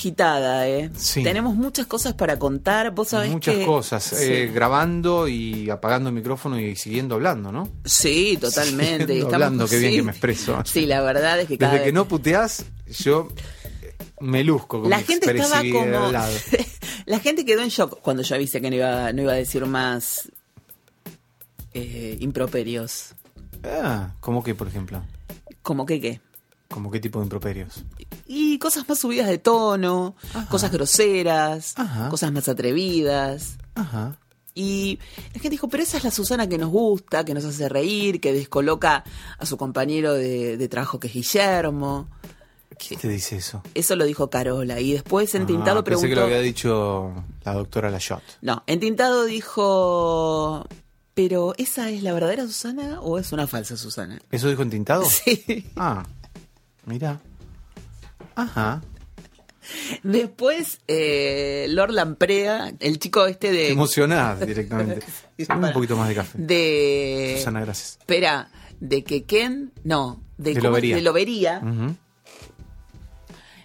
Agitada, ¿eh? Sí. Tenemos muchas cosas para contar. Vos sabés Muchas que- cosas. Sí. eh, grabando y apagando el micrófono y siguiendo hablando, ¿no? Sí, totalmente. Siguiendo Estamos- hablando, qué bien sí. que me expreso. Sí, la verdad es que cada Desde que vez- no puteás, yo eh, me luzco con la gente estaba como la gente quedó en shock cuando yo avisé que no iba no iba a decir más eh, improperios Ah, ¿cómo que, por ejemplo? como que qué ¿Cómo qué tipo de improperios? Cosas más subidas de tono cosas groseras Ajá. cosas más atrevidas Ajá. y la gente dijo, pero esa es la Susana que nos gusta, que nos hace reír, que descoloca a su compañero de, de trabajo que es Guillermo. ¿Quién te dice eso? Eso lo dijo Carola. Y después en Tintado Ah, pensé preguntó... que lo había dicho la doctora Lachot. No, en Tintado dijo... ¿Pero esa es la verdadera Susana o es una falsa Susana? ¿Eso dijo en tintado? Sí. Ah, mira. Ajá. Después, eh, Lord Lamprea, el chico este de... Emocionada directamente. Dame un poquito más de café. De... Susana, gracias. Espera, de que Ken... No, de, De. Lobería. de Lobería.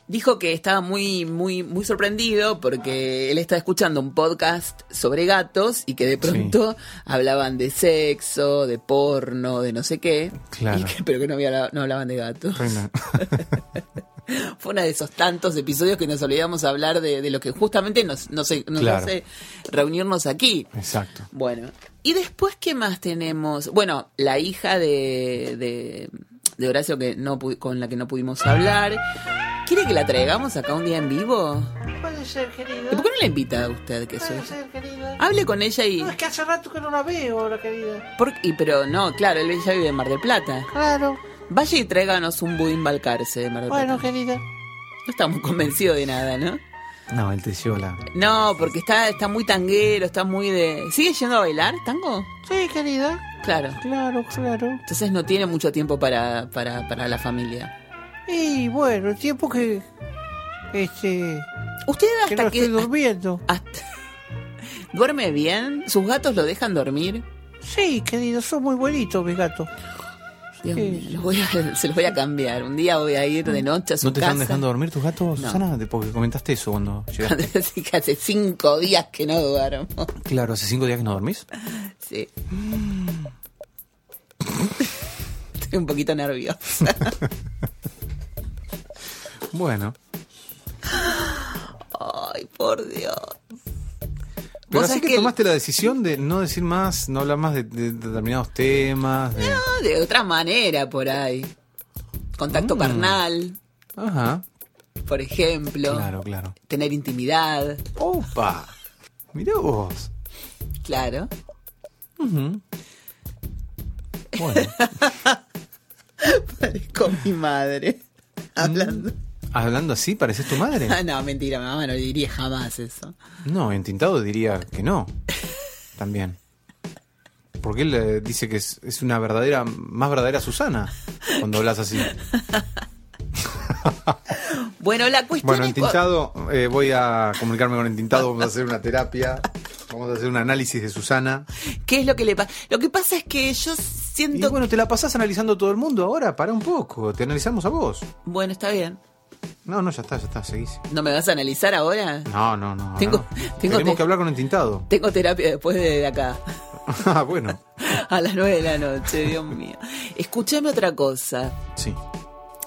Dijo que estaba muy, muy, muy sorprendido porque él estaba escuchando un podcast sobre gatos y que de pronto hablaban de sexo, de porno, de no sé qué, Claro. y que- pero que no, había- no hablaban de gatos. Fue uno de esos tantos episodios que nos olvidamos hablar de, de lo que justamente nos, nos, nos Claro. hace reunirnos aquí. Exacto. Bueno, y después, ¿qué más tenemos? Bueno, la hija de, de, de Horacio que no pu- con la que no pudimos hablar. ¿Quiere que la traigamos acá un día en vivo? Puede ser, querida. ¿Y por qué no la invita a usted, que Puede soy? ser, querida. Hable con ella y... No, es que hace rato que no la veo, ahora, querida. por- y pero no, claro, él ya vive en Mar del Plata. Claro. Vaya y tráiganos un budín balcarce de Mar del Bueno, Plata. querida. No estamos convencidos de nada, ¿no? No, él te llevó la. No, porque está, está muy tanguero, está muy de... ¿Sigue yendo a bailar tango? Sí, querida. Claro. Claro, claro. Entonces no tiene mucho tiempo para, para, para la familia. Y bueno, el tiempo que. Este. ¿Usted Que no hasta que... estoy durmiendo. hasta- ¿Duerme bien? ¿Sus gatos lo dejan dormir? Sí, querido, son muy buenitos mis gatos. Dios Sí. mío, los voy a- se los voy a cambiar. Un día voy a ir de noche a su ¿No te casa. están dejando dormir tus gatos, No. Susana? Porque comentaste eso cuando llegaste. Así que hace cinco días que no duermo. claro, hace cinco días que no dormís. Sí. Estoy un poquito nerviosa. Bueno. Ay, por Dios. Pero así que, el- tomaste la decisión de no decir más, no hablar más de, de determinados temas. de- No, de otra manera por ahí. Contacto Mm. carnal, Ajá. por ejemplo. Claro, claro. Tener intimidad, ¡Opa! Mirá vos. claro. Ujú. Bueno, Parezco mi madre. Hablando. Hablando así, ¿pareces tu madre? No, mentira, mi mamá no le diría jamás eso. No, en Tintado diría que no. También. Porque él eh, dice que es, es una verdadera, más verdadera Susana cuando hablas así. Bueno, la cuestión Bueno, es en cu- Tintado eh, voy a comunicarme con Entintado, vamos a hacer una terapia, vamos a hacer un análisis de Susana. ¿Qué es lo que le pasa? Lo que pasa es que yo Y siento... bueno, te la pasás analizando todo el mundo ahora, para un poco, te analizamos a vos. Bueno, está bien. No, no, ya está, ya está, seguís. ¿No me vas a analizar ahora? No, no, no. Tengo- no. tengo Tenemos te- que hablar con Entintado. Tengo terapia después de acá. Ah, bueno, A las nueve de la noche, Dios mío. Escúchame otra cosa. sí.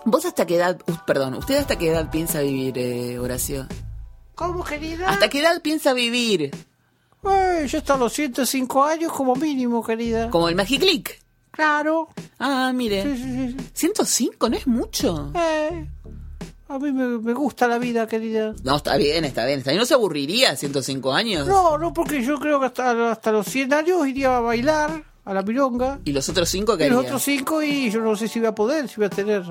¿Vos hasta qué edad, uh, perdón, usted hasta qué edad piensa vivir, eh, Horacio? ¿Cómo, querida? ¿Hasta qué edad piensa vivir? Eh, yo hasta los 105 años como mínimo, querida. Como el Magiclick. Claro. Ah, mire. Sí, sí, sí. 105 no es mucho. Eh, a mí me, me gusta la vida, querida. No, está bien, está bien. Está bien. ¿No se aburriría a 105 años? No, no, porque yo creo que hasta, hasta los 100 años iría a bailar a la milonga. ¿Y los otros 5 qué Y los otros 5 y yo no sé si voy a poder, si voy a tener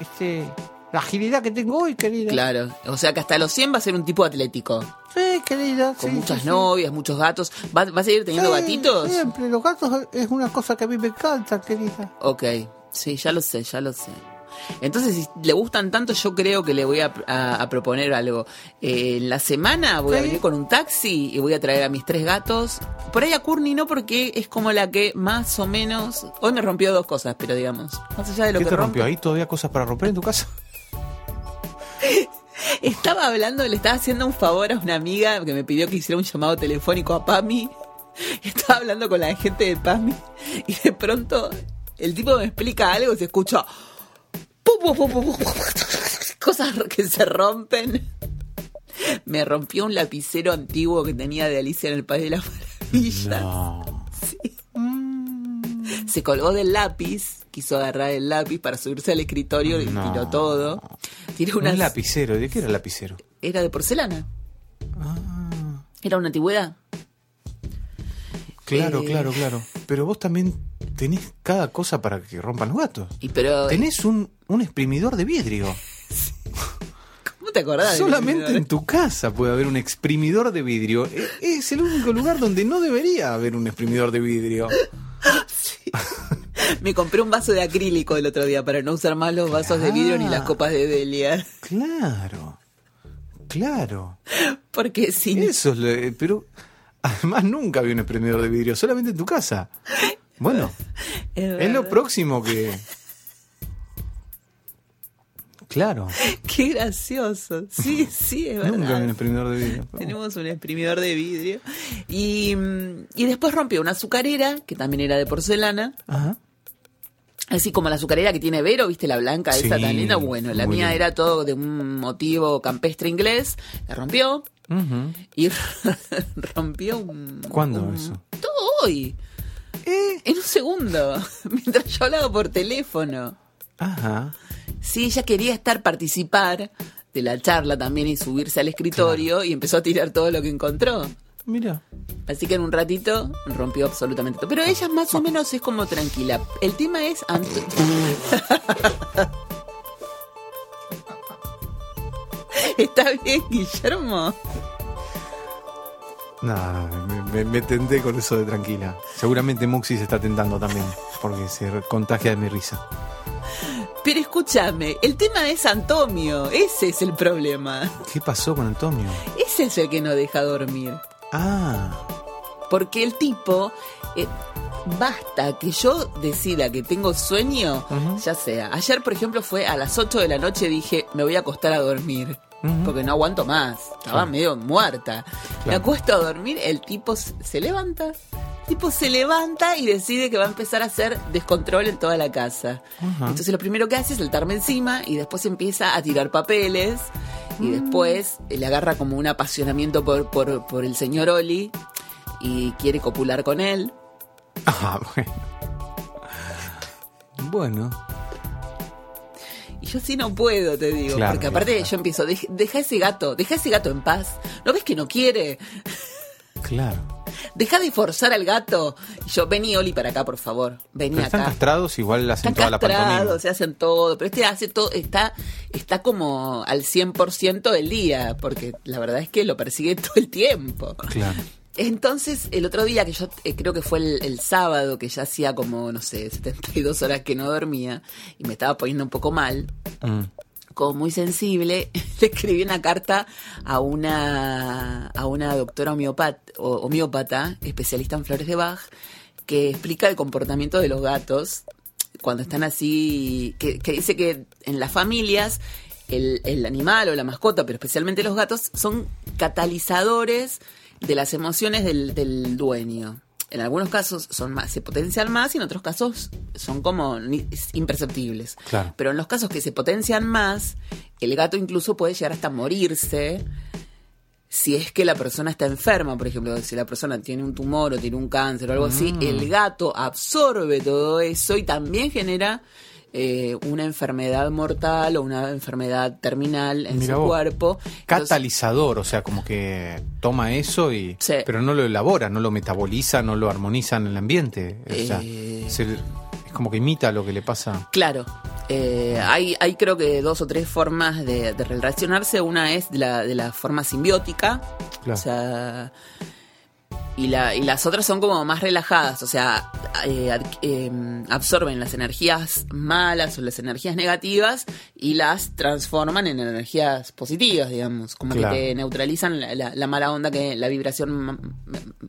este la agilidad que tengo hoy, querida. Claro. O sea que hasta los 100 va a ser un tipo atlético. Sí, querida. Con sí, muchas sí, sí. novias, muchos gatos. ¿Va, va a seguir teniendo gatitos? Siempre, los gatos es una cosa que a mí me encanta, querida. Ok. Sí, ya lo sé, ya lo sé. Entonces, si le gustan tanto, yo creo que le voy a, a- a proponer algo. Eh, en la semana voy a venir con un taxi y voy a traer a mis tres gatos. Por ahí a Courtney no, porque es como la que más o menos... Hoy me rompió dos cosas, pero digamos, más allá de lo ¿Qué que te rompió? rompe- ¿Ahí todavía cosas para romper en tu casa? Estaba hablando, le estaba haciendo un favor a una amiga que me pidió que hiciera un llamado telefónico a PAMI. Estaba hablando con la gente de PAMI y de pronto el tipo me explica algo y se escucha cosas que se rompen. Me rompió un lapicero antiguo que tenía de Alicia en el País de las Maravillas. No. Se colgó del lápiz, quiso agarrar el lápiz para subirse al escritorio y No. tiró todo. Tiró Un lapicero. ¿De qué era el lapicero? Era de porcelana. Ah. Era una antigüedad. Claro, Eh. claro, claro. Pero vos también tenés cada cosa para que rompan los gatos. Y pero Tenés un, un exprimidor de vidrio. ¿cómo te acordás? Solamente en tu casa puede haber un exprimidor de vidrio. E- Es el único lugar donde no debería haber un exprimidor de vidrio. Me compré un vaso de acrílico el otro día para no usar más los vasos de vidrio ni las copas de Delia. Claro. Claro. Porque si Eso es lo- pero además nunca había un exprimidor de vidrio, solamente en tu casa. Bueno, es, es lo próximo que Claro, Qué gracioso. Sí, sí, es verdad. nunca un exprimidor de vidrio. Tenemos un exprimidor de vidrio. Y, mm, y después rompió una azucarera, que también era de porcelana. Ajá. Así como la azucarera que tiene Vero, ¿viste? La blanca esa Sí, tan linda. Bueno, la mía era todo de un motivo campestre inglés. La rompió. Y rompió un... ¿Cuándo un- eso? Todo hoy. En un segundo. Mientras yo hablaba por teléfono. Ajá. Sí, ella quería estar, participar de la charla también y subirse al escritorio y empezó a tirar todo lo que encontró. Mira. Así que en un ratito rompió absolutamente todo. Pero ella más o menos es como tranquila. El tema es... ¿Está bien, Guillermo? No, me, me- tenté con eso de tranquila. Seguramente Muxi se está tentando también, porque se contagia de mi risa. Pero escúchame, el tema es Antonio. Ese es el problema. ¿Qué pasó con Antonio? Ese es el que no deja dormir. Ah, Porque el tipo, eh, basta que yo decida que tengo sueño, ya sea. Ayer, por ejemplo, fue a las 8 de la noche, dije, me voy a acostar a dormir. Porque no aguanto más. Estaba Claro. medio muerta. Me acuesto a dormir, el tipo se levanta. El tipo se levanta y decide que va a empezar a hacer descontrol en toda la casa. Entonces lo primero que hace es saltarme encima y después empieza a tirar papeles y Mm. después le agarra como un apasionamiento por, por, por el señor Oli y quiere copular con él. ah, bueno. Bueno, Y yo sí no puedo, te digo. Claro, porque aparte claro. yo empiezo, "Dej- deja ese gato, deja ese gato en paz. ¿No ves que no quiere? claro. Deja de forzar al gato. Y yo, vení Oli para acá, por favor. Vení Pero están acá. castrados, igual hacen Están toda la pantomima. castrados, se hacen todo, pero este hace todo, está, está como al 100% del día, porque la verdad es que lo persigue todo el tiempo. Claro. Entonces, el otro día, que yo eh, creo que fue el, el sábado, que ya hacía como, no sé, 72 horas que no dormía, y me estaba poniendo un poco mal, Mm. como muy sensible, le escribí una carta a una, a una doctora homeopat, o- homeópata, especialista en flores de Bach, que explica el comportamiento de los gatos cuando están así, que, que dice que en las familias el, el animal o la mascota, pero especialmente los gatos, son catalizadores de las emociones del, del dueño. En algunos casos son más, se potencian más y en otros casos son como imperceptibles. Claro. Pero en los casos que se potencian más, el gato incluso puede llegar hasta morirse si es que la persona está enferma, por ejemplo, si la persona tiene un tumor o tiene un cáncer o algo así, Mm. el gato absorbe todo eso y también genera eh, una enfermedad mortal o una enfermedad terminal en Mirá su vos. cuerpo. Entonces, Catalizador, o sea, como que toma eso y. Sí. Pero no lo elabora, no lo metaboliza, no lo armoniza en el ambiente. O sea, Eh. se- es como que imita lo que le pasa. Claro. eh, hay, hay creo que dos o tres formas de, de relacionarse. Una es de la, de la forma simbiótica. Claro. O sea. Y, la, y las otras son como más relajadas, o sea, eh, ad- eh, absorben las energías malas o las energías negativas y las transforman en energías positivas, digamos, como Claro. que te neutralizan la, la- la mala onda, que la vibración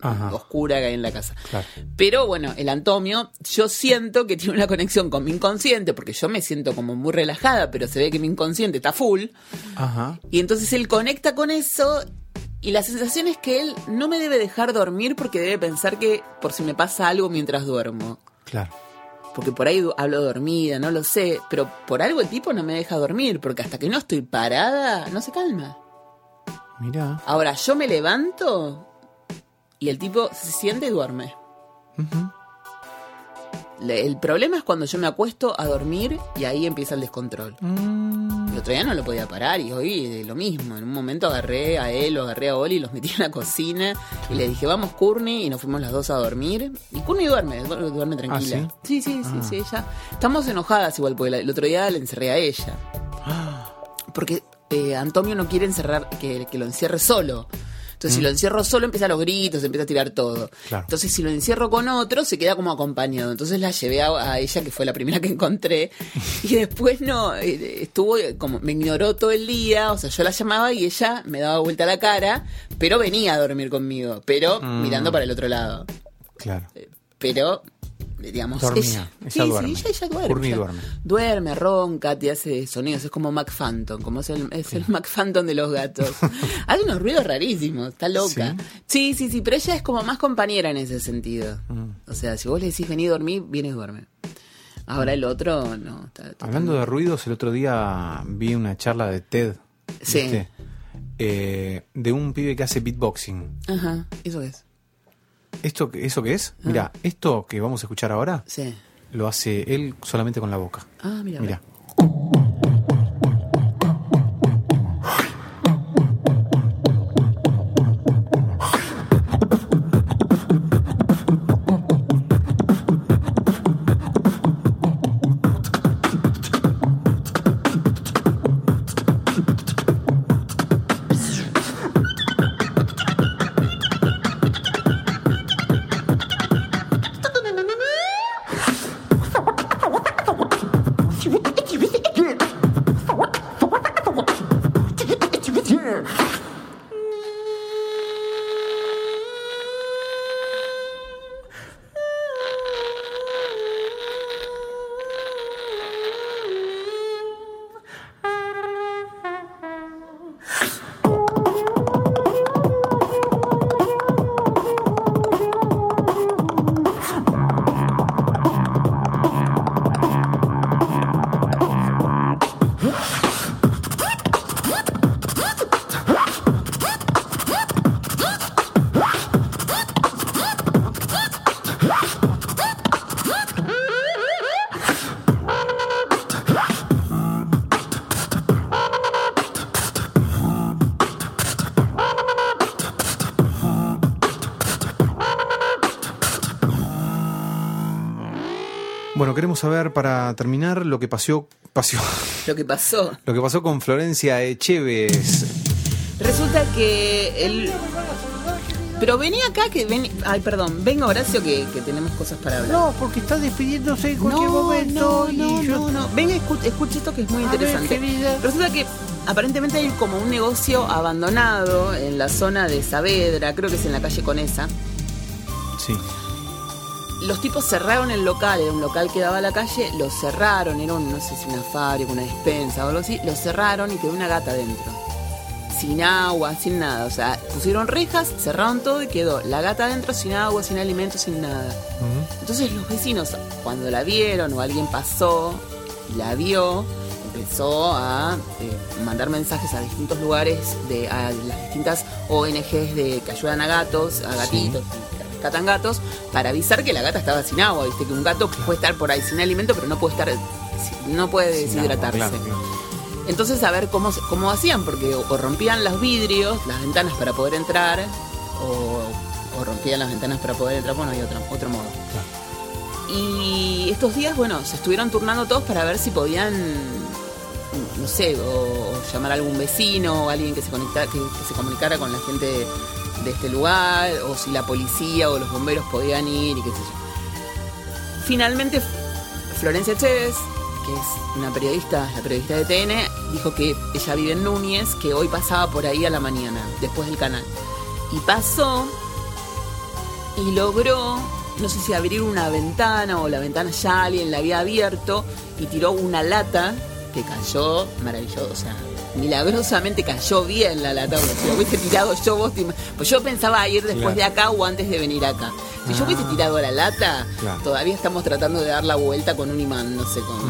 Ajá. oscura que hay en la casa. Claro. Pero bueno, el antomio, yo siento que tiene una conexión con mi inconsciente, porque yo me siento como muy relajada, pero se ve que mi inconsciente está full. Ajá. Y entonces él conecta con eso y la sensación es que él no me debe dejar dormir porque debe pensar que por si me pasa algo mientras duermo. Claro. Porque por ahí hablo dormida, no lo sé, pero por algo el tipo no me deja dormir, porque hasta que no estoy parada, no se calma. Mira. Ahora yo me levanto y el tipo se siente y duerme. El problema es cuando yo me acuesto a dormir y ahí empieza el descontrol. El otro día no lo podía parar y hoy lo mismo. En un momento agarré a él, lo agarré a Oli, los metí en la cocina y le dije, vamos Courtney, y nos fuimos las dos a dormir. Y Courtney duerme, du- duerme tranquila. ¿Ah, sí? sí, sí, sí, ella. Estamos enojadas igual, porque la- el otro día le encerré a ella. Porque eh, Antonio no quiere encerrar, que, que lo encierre solo. Entonces, si lo encierro solo, empieza los gritos, empieza a tirar todo. Claro. Entonces, si lo encierro con otro, se queda como acompañado. Entonces, la llevé a, a ella, que fue la primera que encontré. Y después, no, eh, estuvo eh, como, me ignoró todo el día. O sea, yo la llamaba y ella me daba vuelta la cara, pero venía a dormir conmigo, pero mirando para el otro lado. Claro. Pero, eh, digamos, Dormía, ella, ella sí, duerme. sí, ella, ella duerme. Courtney ella duerme. Duerme, ronca, te hace sonidos, es como Mac Phantom, como es el, es el Mac Phantom de los gatos. Hace unos ruidos rarísimos, está loca. Sí, sí, sí, pero ella es como más compañera en ese sentido. Mm. O sea, si vos le decís vení a dormir, viene y duerme. Ahora el otro, no. Está, está- Hablando de ruidos, el otro día vi una charla de TED. Sí. ¿viste? Eh, de un pibe que hace beatboxing. Ajá, ¿eso es? ¿Esto, ¿Eso qué es? Mira, esto que vamos a escuchar ahora Sí. lo hace él solamente con la boca. Ah, mira. Mira. Bueno, queremos saber para terminar lo que pasó, pasó Lo que pasó. lo que pasó con Florencia Echeves. Resulta que él. Pero vení acá que ven. Ay, perdón. Venga, Horacio, que, que tenemos cosas para hablar. No, porque está despidiéndose en cualquier momento. no, no, y yo- no, no. Venga, escuche, escuche esto que es muy ver, interesante. Resulta que aparentemente hay como un negocio abandonado en la zona de Saavedra, creo que es en la calle Conesa. Tipos cerraron el local, era un local que daba a la calle, lo cerraron, era un, no sé si una fábrica, una despensa o algo así, lo cerraron y quedó una gata dentro. Sin agua, sin nada. O sea, pusieron rejas, cerraron todo y quedó la gata adentro sin agua, sin alimentos, sin nada. Entonces los vecinos, cuando la vieron o alguien pasó y la vio, empezó a eh, mandar mensajes a distintos lugares, de, a las distintas ONGs de, que ayudan a gatos, a gatitos, rescatan gatos, para avisar que la gata estaba sin agua, viste que un gato puede estar por ahí sin alimento, pero no puede estar, no puede Sin agua, deshidratarse. claro, claro. Entonces a ver cómo, cómo hacían, porque o, o rompían los vidrios, las ventanas para poder entrar, o, o rompían las ventanas para poder entrar, bueno, hay otro, otro modo. Y estos días, bueno, se estuvieron turnando todos para ver si podían, no sé, o, o llamar a algún vecino o alguien que se, conecta, que, que se comunicara con la gente de este lugar, o si la policía o los bomberos podían ir y qué sé yo. Finalmente, Florencia Chévez, que es una periodista, la periodista de TN, dijo que ella vive en Núñez, que hoy pasaba por ahí a la mañana, después del canal. Y pasó y logró, no sé si abrir una ventana o la ventana ya alguien la había abierto y tiró una lata que cayó maravilloso, milagrosamente cayó bien la lata, si lo hubiese tirado yo vos, te pues yo pensaba ir después Claro. de acá o antes de venir acá. Si yo hubiese tirado la lata, Claro. todavía estamos tratando de dar la vuelta con un imán, no sé cómo.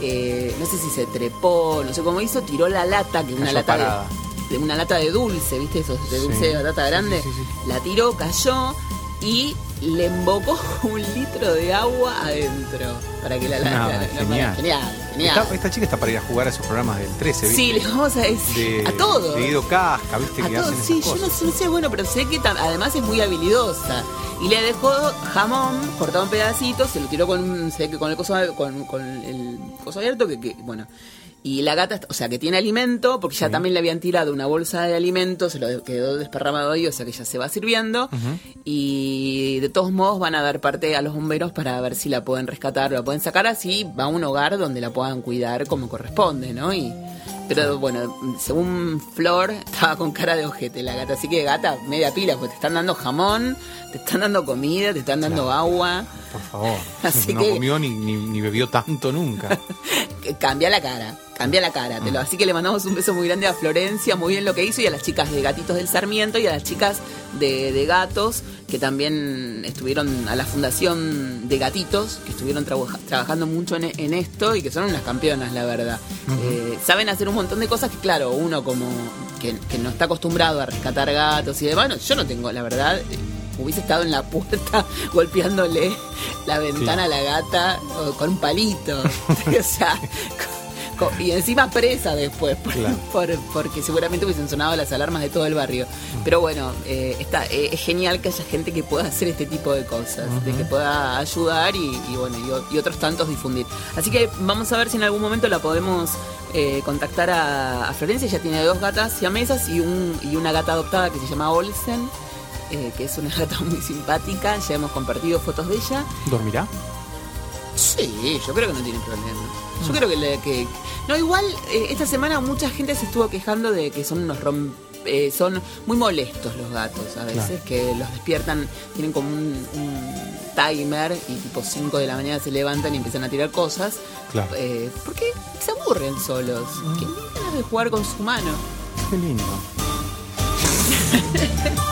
Eh, no sé si se trepó, no sé cómo hizo, tiró la lata, que es una Cayó lata de, parada. de una lata de dulce, ¿viste? Esos de dulce Sí. de batata grande. Sí, sí, sí. La tiró, cayó y le embocó un litro de agua adentro. Para que la. No, no, genial. genial, genial. Esta, esta chica está para ir a jugar a esos programas del 13, ¿viste? Sí, le vamos a decir. de, a todos. De Guido Casca, ¿viste? A que todos, hacen sí, yo no cosas. sé, no sé, bueno, pero sé que además es muy habilidosa. Y le dejó jamón cortado en pedacitos, se lo tiró con, que con el coso, con, con el coso abierto, que, que, bueno. Y la gata, o sea, que tiene alimento, porque ya también le habían tirado una bolsa de alimento, se lo quedó desparramado ahí, o sea que ya se va sirviendo. Y de todos modos van a dar parte a los bomberos para ver si la pueden rescatar o la pueden sacar así, va a un hogar donde la puedan cuidar como corresponde, ¿no? Y, pero bueno, según Flor, estaba con cara de ojete la gata. Así que gata, media pila, pues te están dando jamón, te están dando comida, te están dando agua. Por favor. Así no que- comió ni, ni, ni bebió tanto nunca. Cambia la cara, cambia la cara. Te lo- así que le mandamos un beso muy grande a Florencia, muy bien lo que hizo, y a las chicas de Gatitos del Sarmiento y a las chicas de, de Gatos, que también estuvieron a la fundación de Gatitos, que estuvieron trabaja- trabajando mucho en, en esto y que son unas campeonas, la verdad. Eh, saben hacer un montón de cosas que, claro, uno como que, que no está acostumbrado a rescatar gatos y demás, no, yo no tengo, la verdad. eh, Hubiese estado en la puerta golpeándole la ventana a la gata con un palito. o sea, y encima presa después, por- Claro. por- porque seguramente hubiesen sonado las alarmas de todo el barrio. Pero bueno, eh, está, eh, es genial que haya gente que pueda hacer este tipo de cosas, de que pueda ayudar y, y bueno, y, otros tantos difundir. Así que vamos a ver si en algún momento la podemos eh, contactar a, a Florencia. Ella tiene dos gatas siamesas y, un, y una gata adoptada que se llama Olsen. que es una gata muy simpática, ya hemos compartido fotos de ella. ¿Dormirá? Sí, yo creo que no tiene problema. Yo creo que, le- que no igual eh, esta semana mucha gente se estuvo quejando de que son unos rom- eh, son muy molestos los gatos a veces que los despiertan tienen como un, un timer y tipo 5 de la mañana se levantan y empiezan a tirar cosas Claro. eh, porque se aburren solos que ganas de jugar con su mano Qué lindo.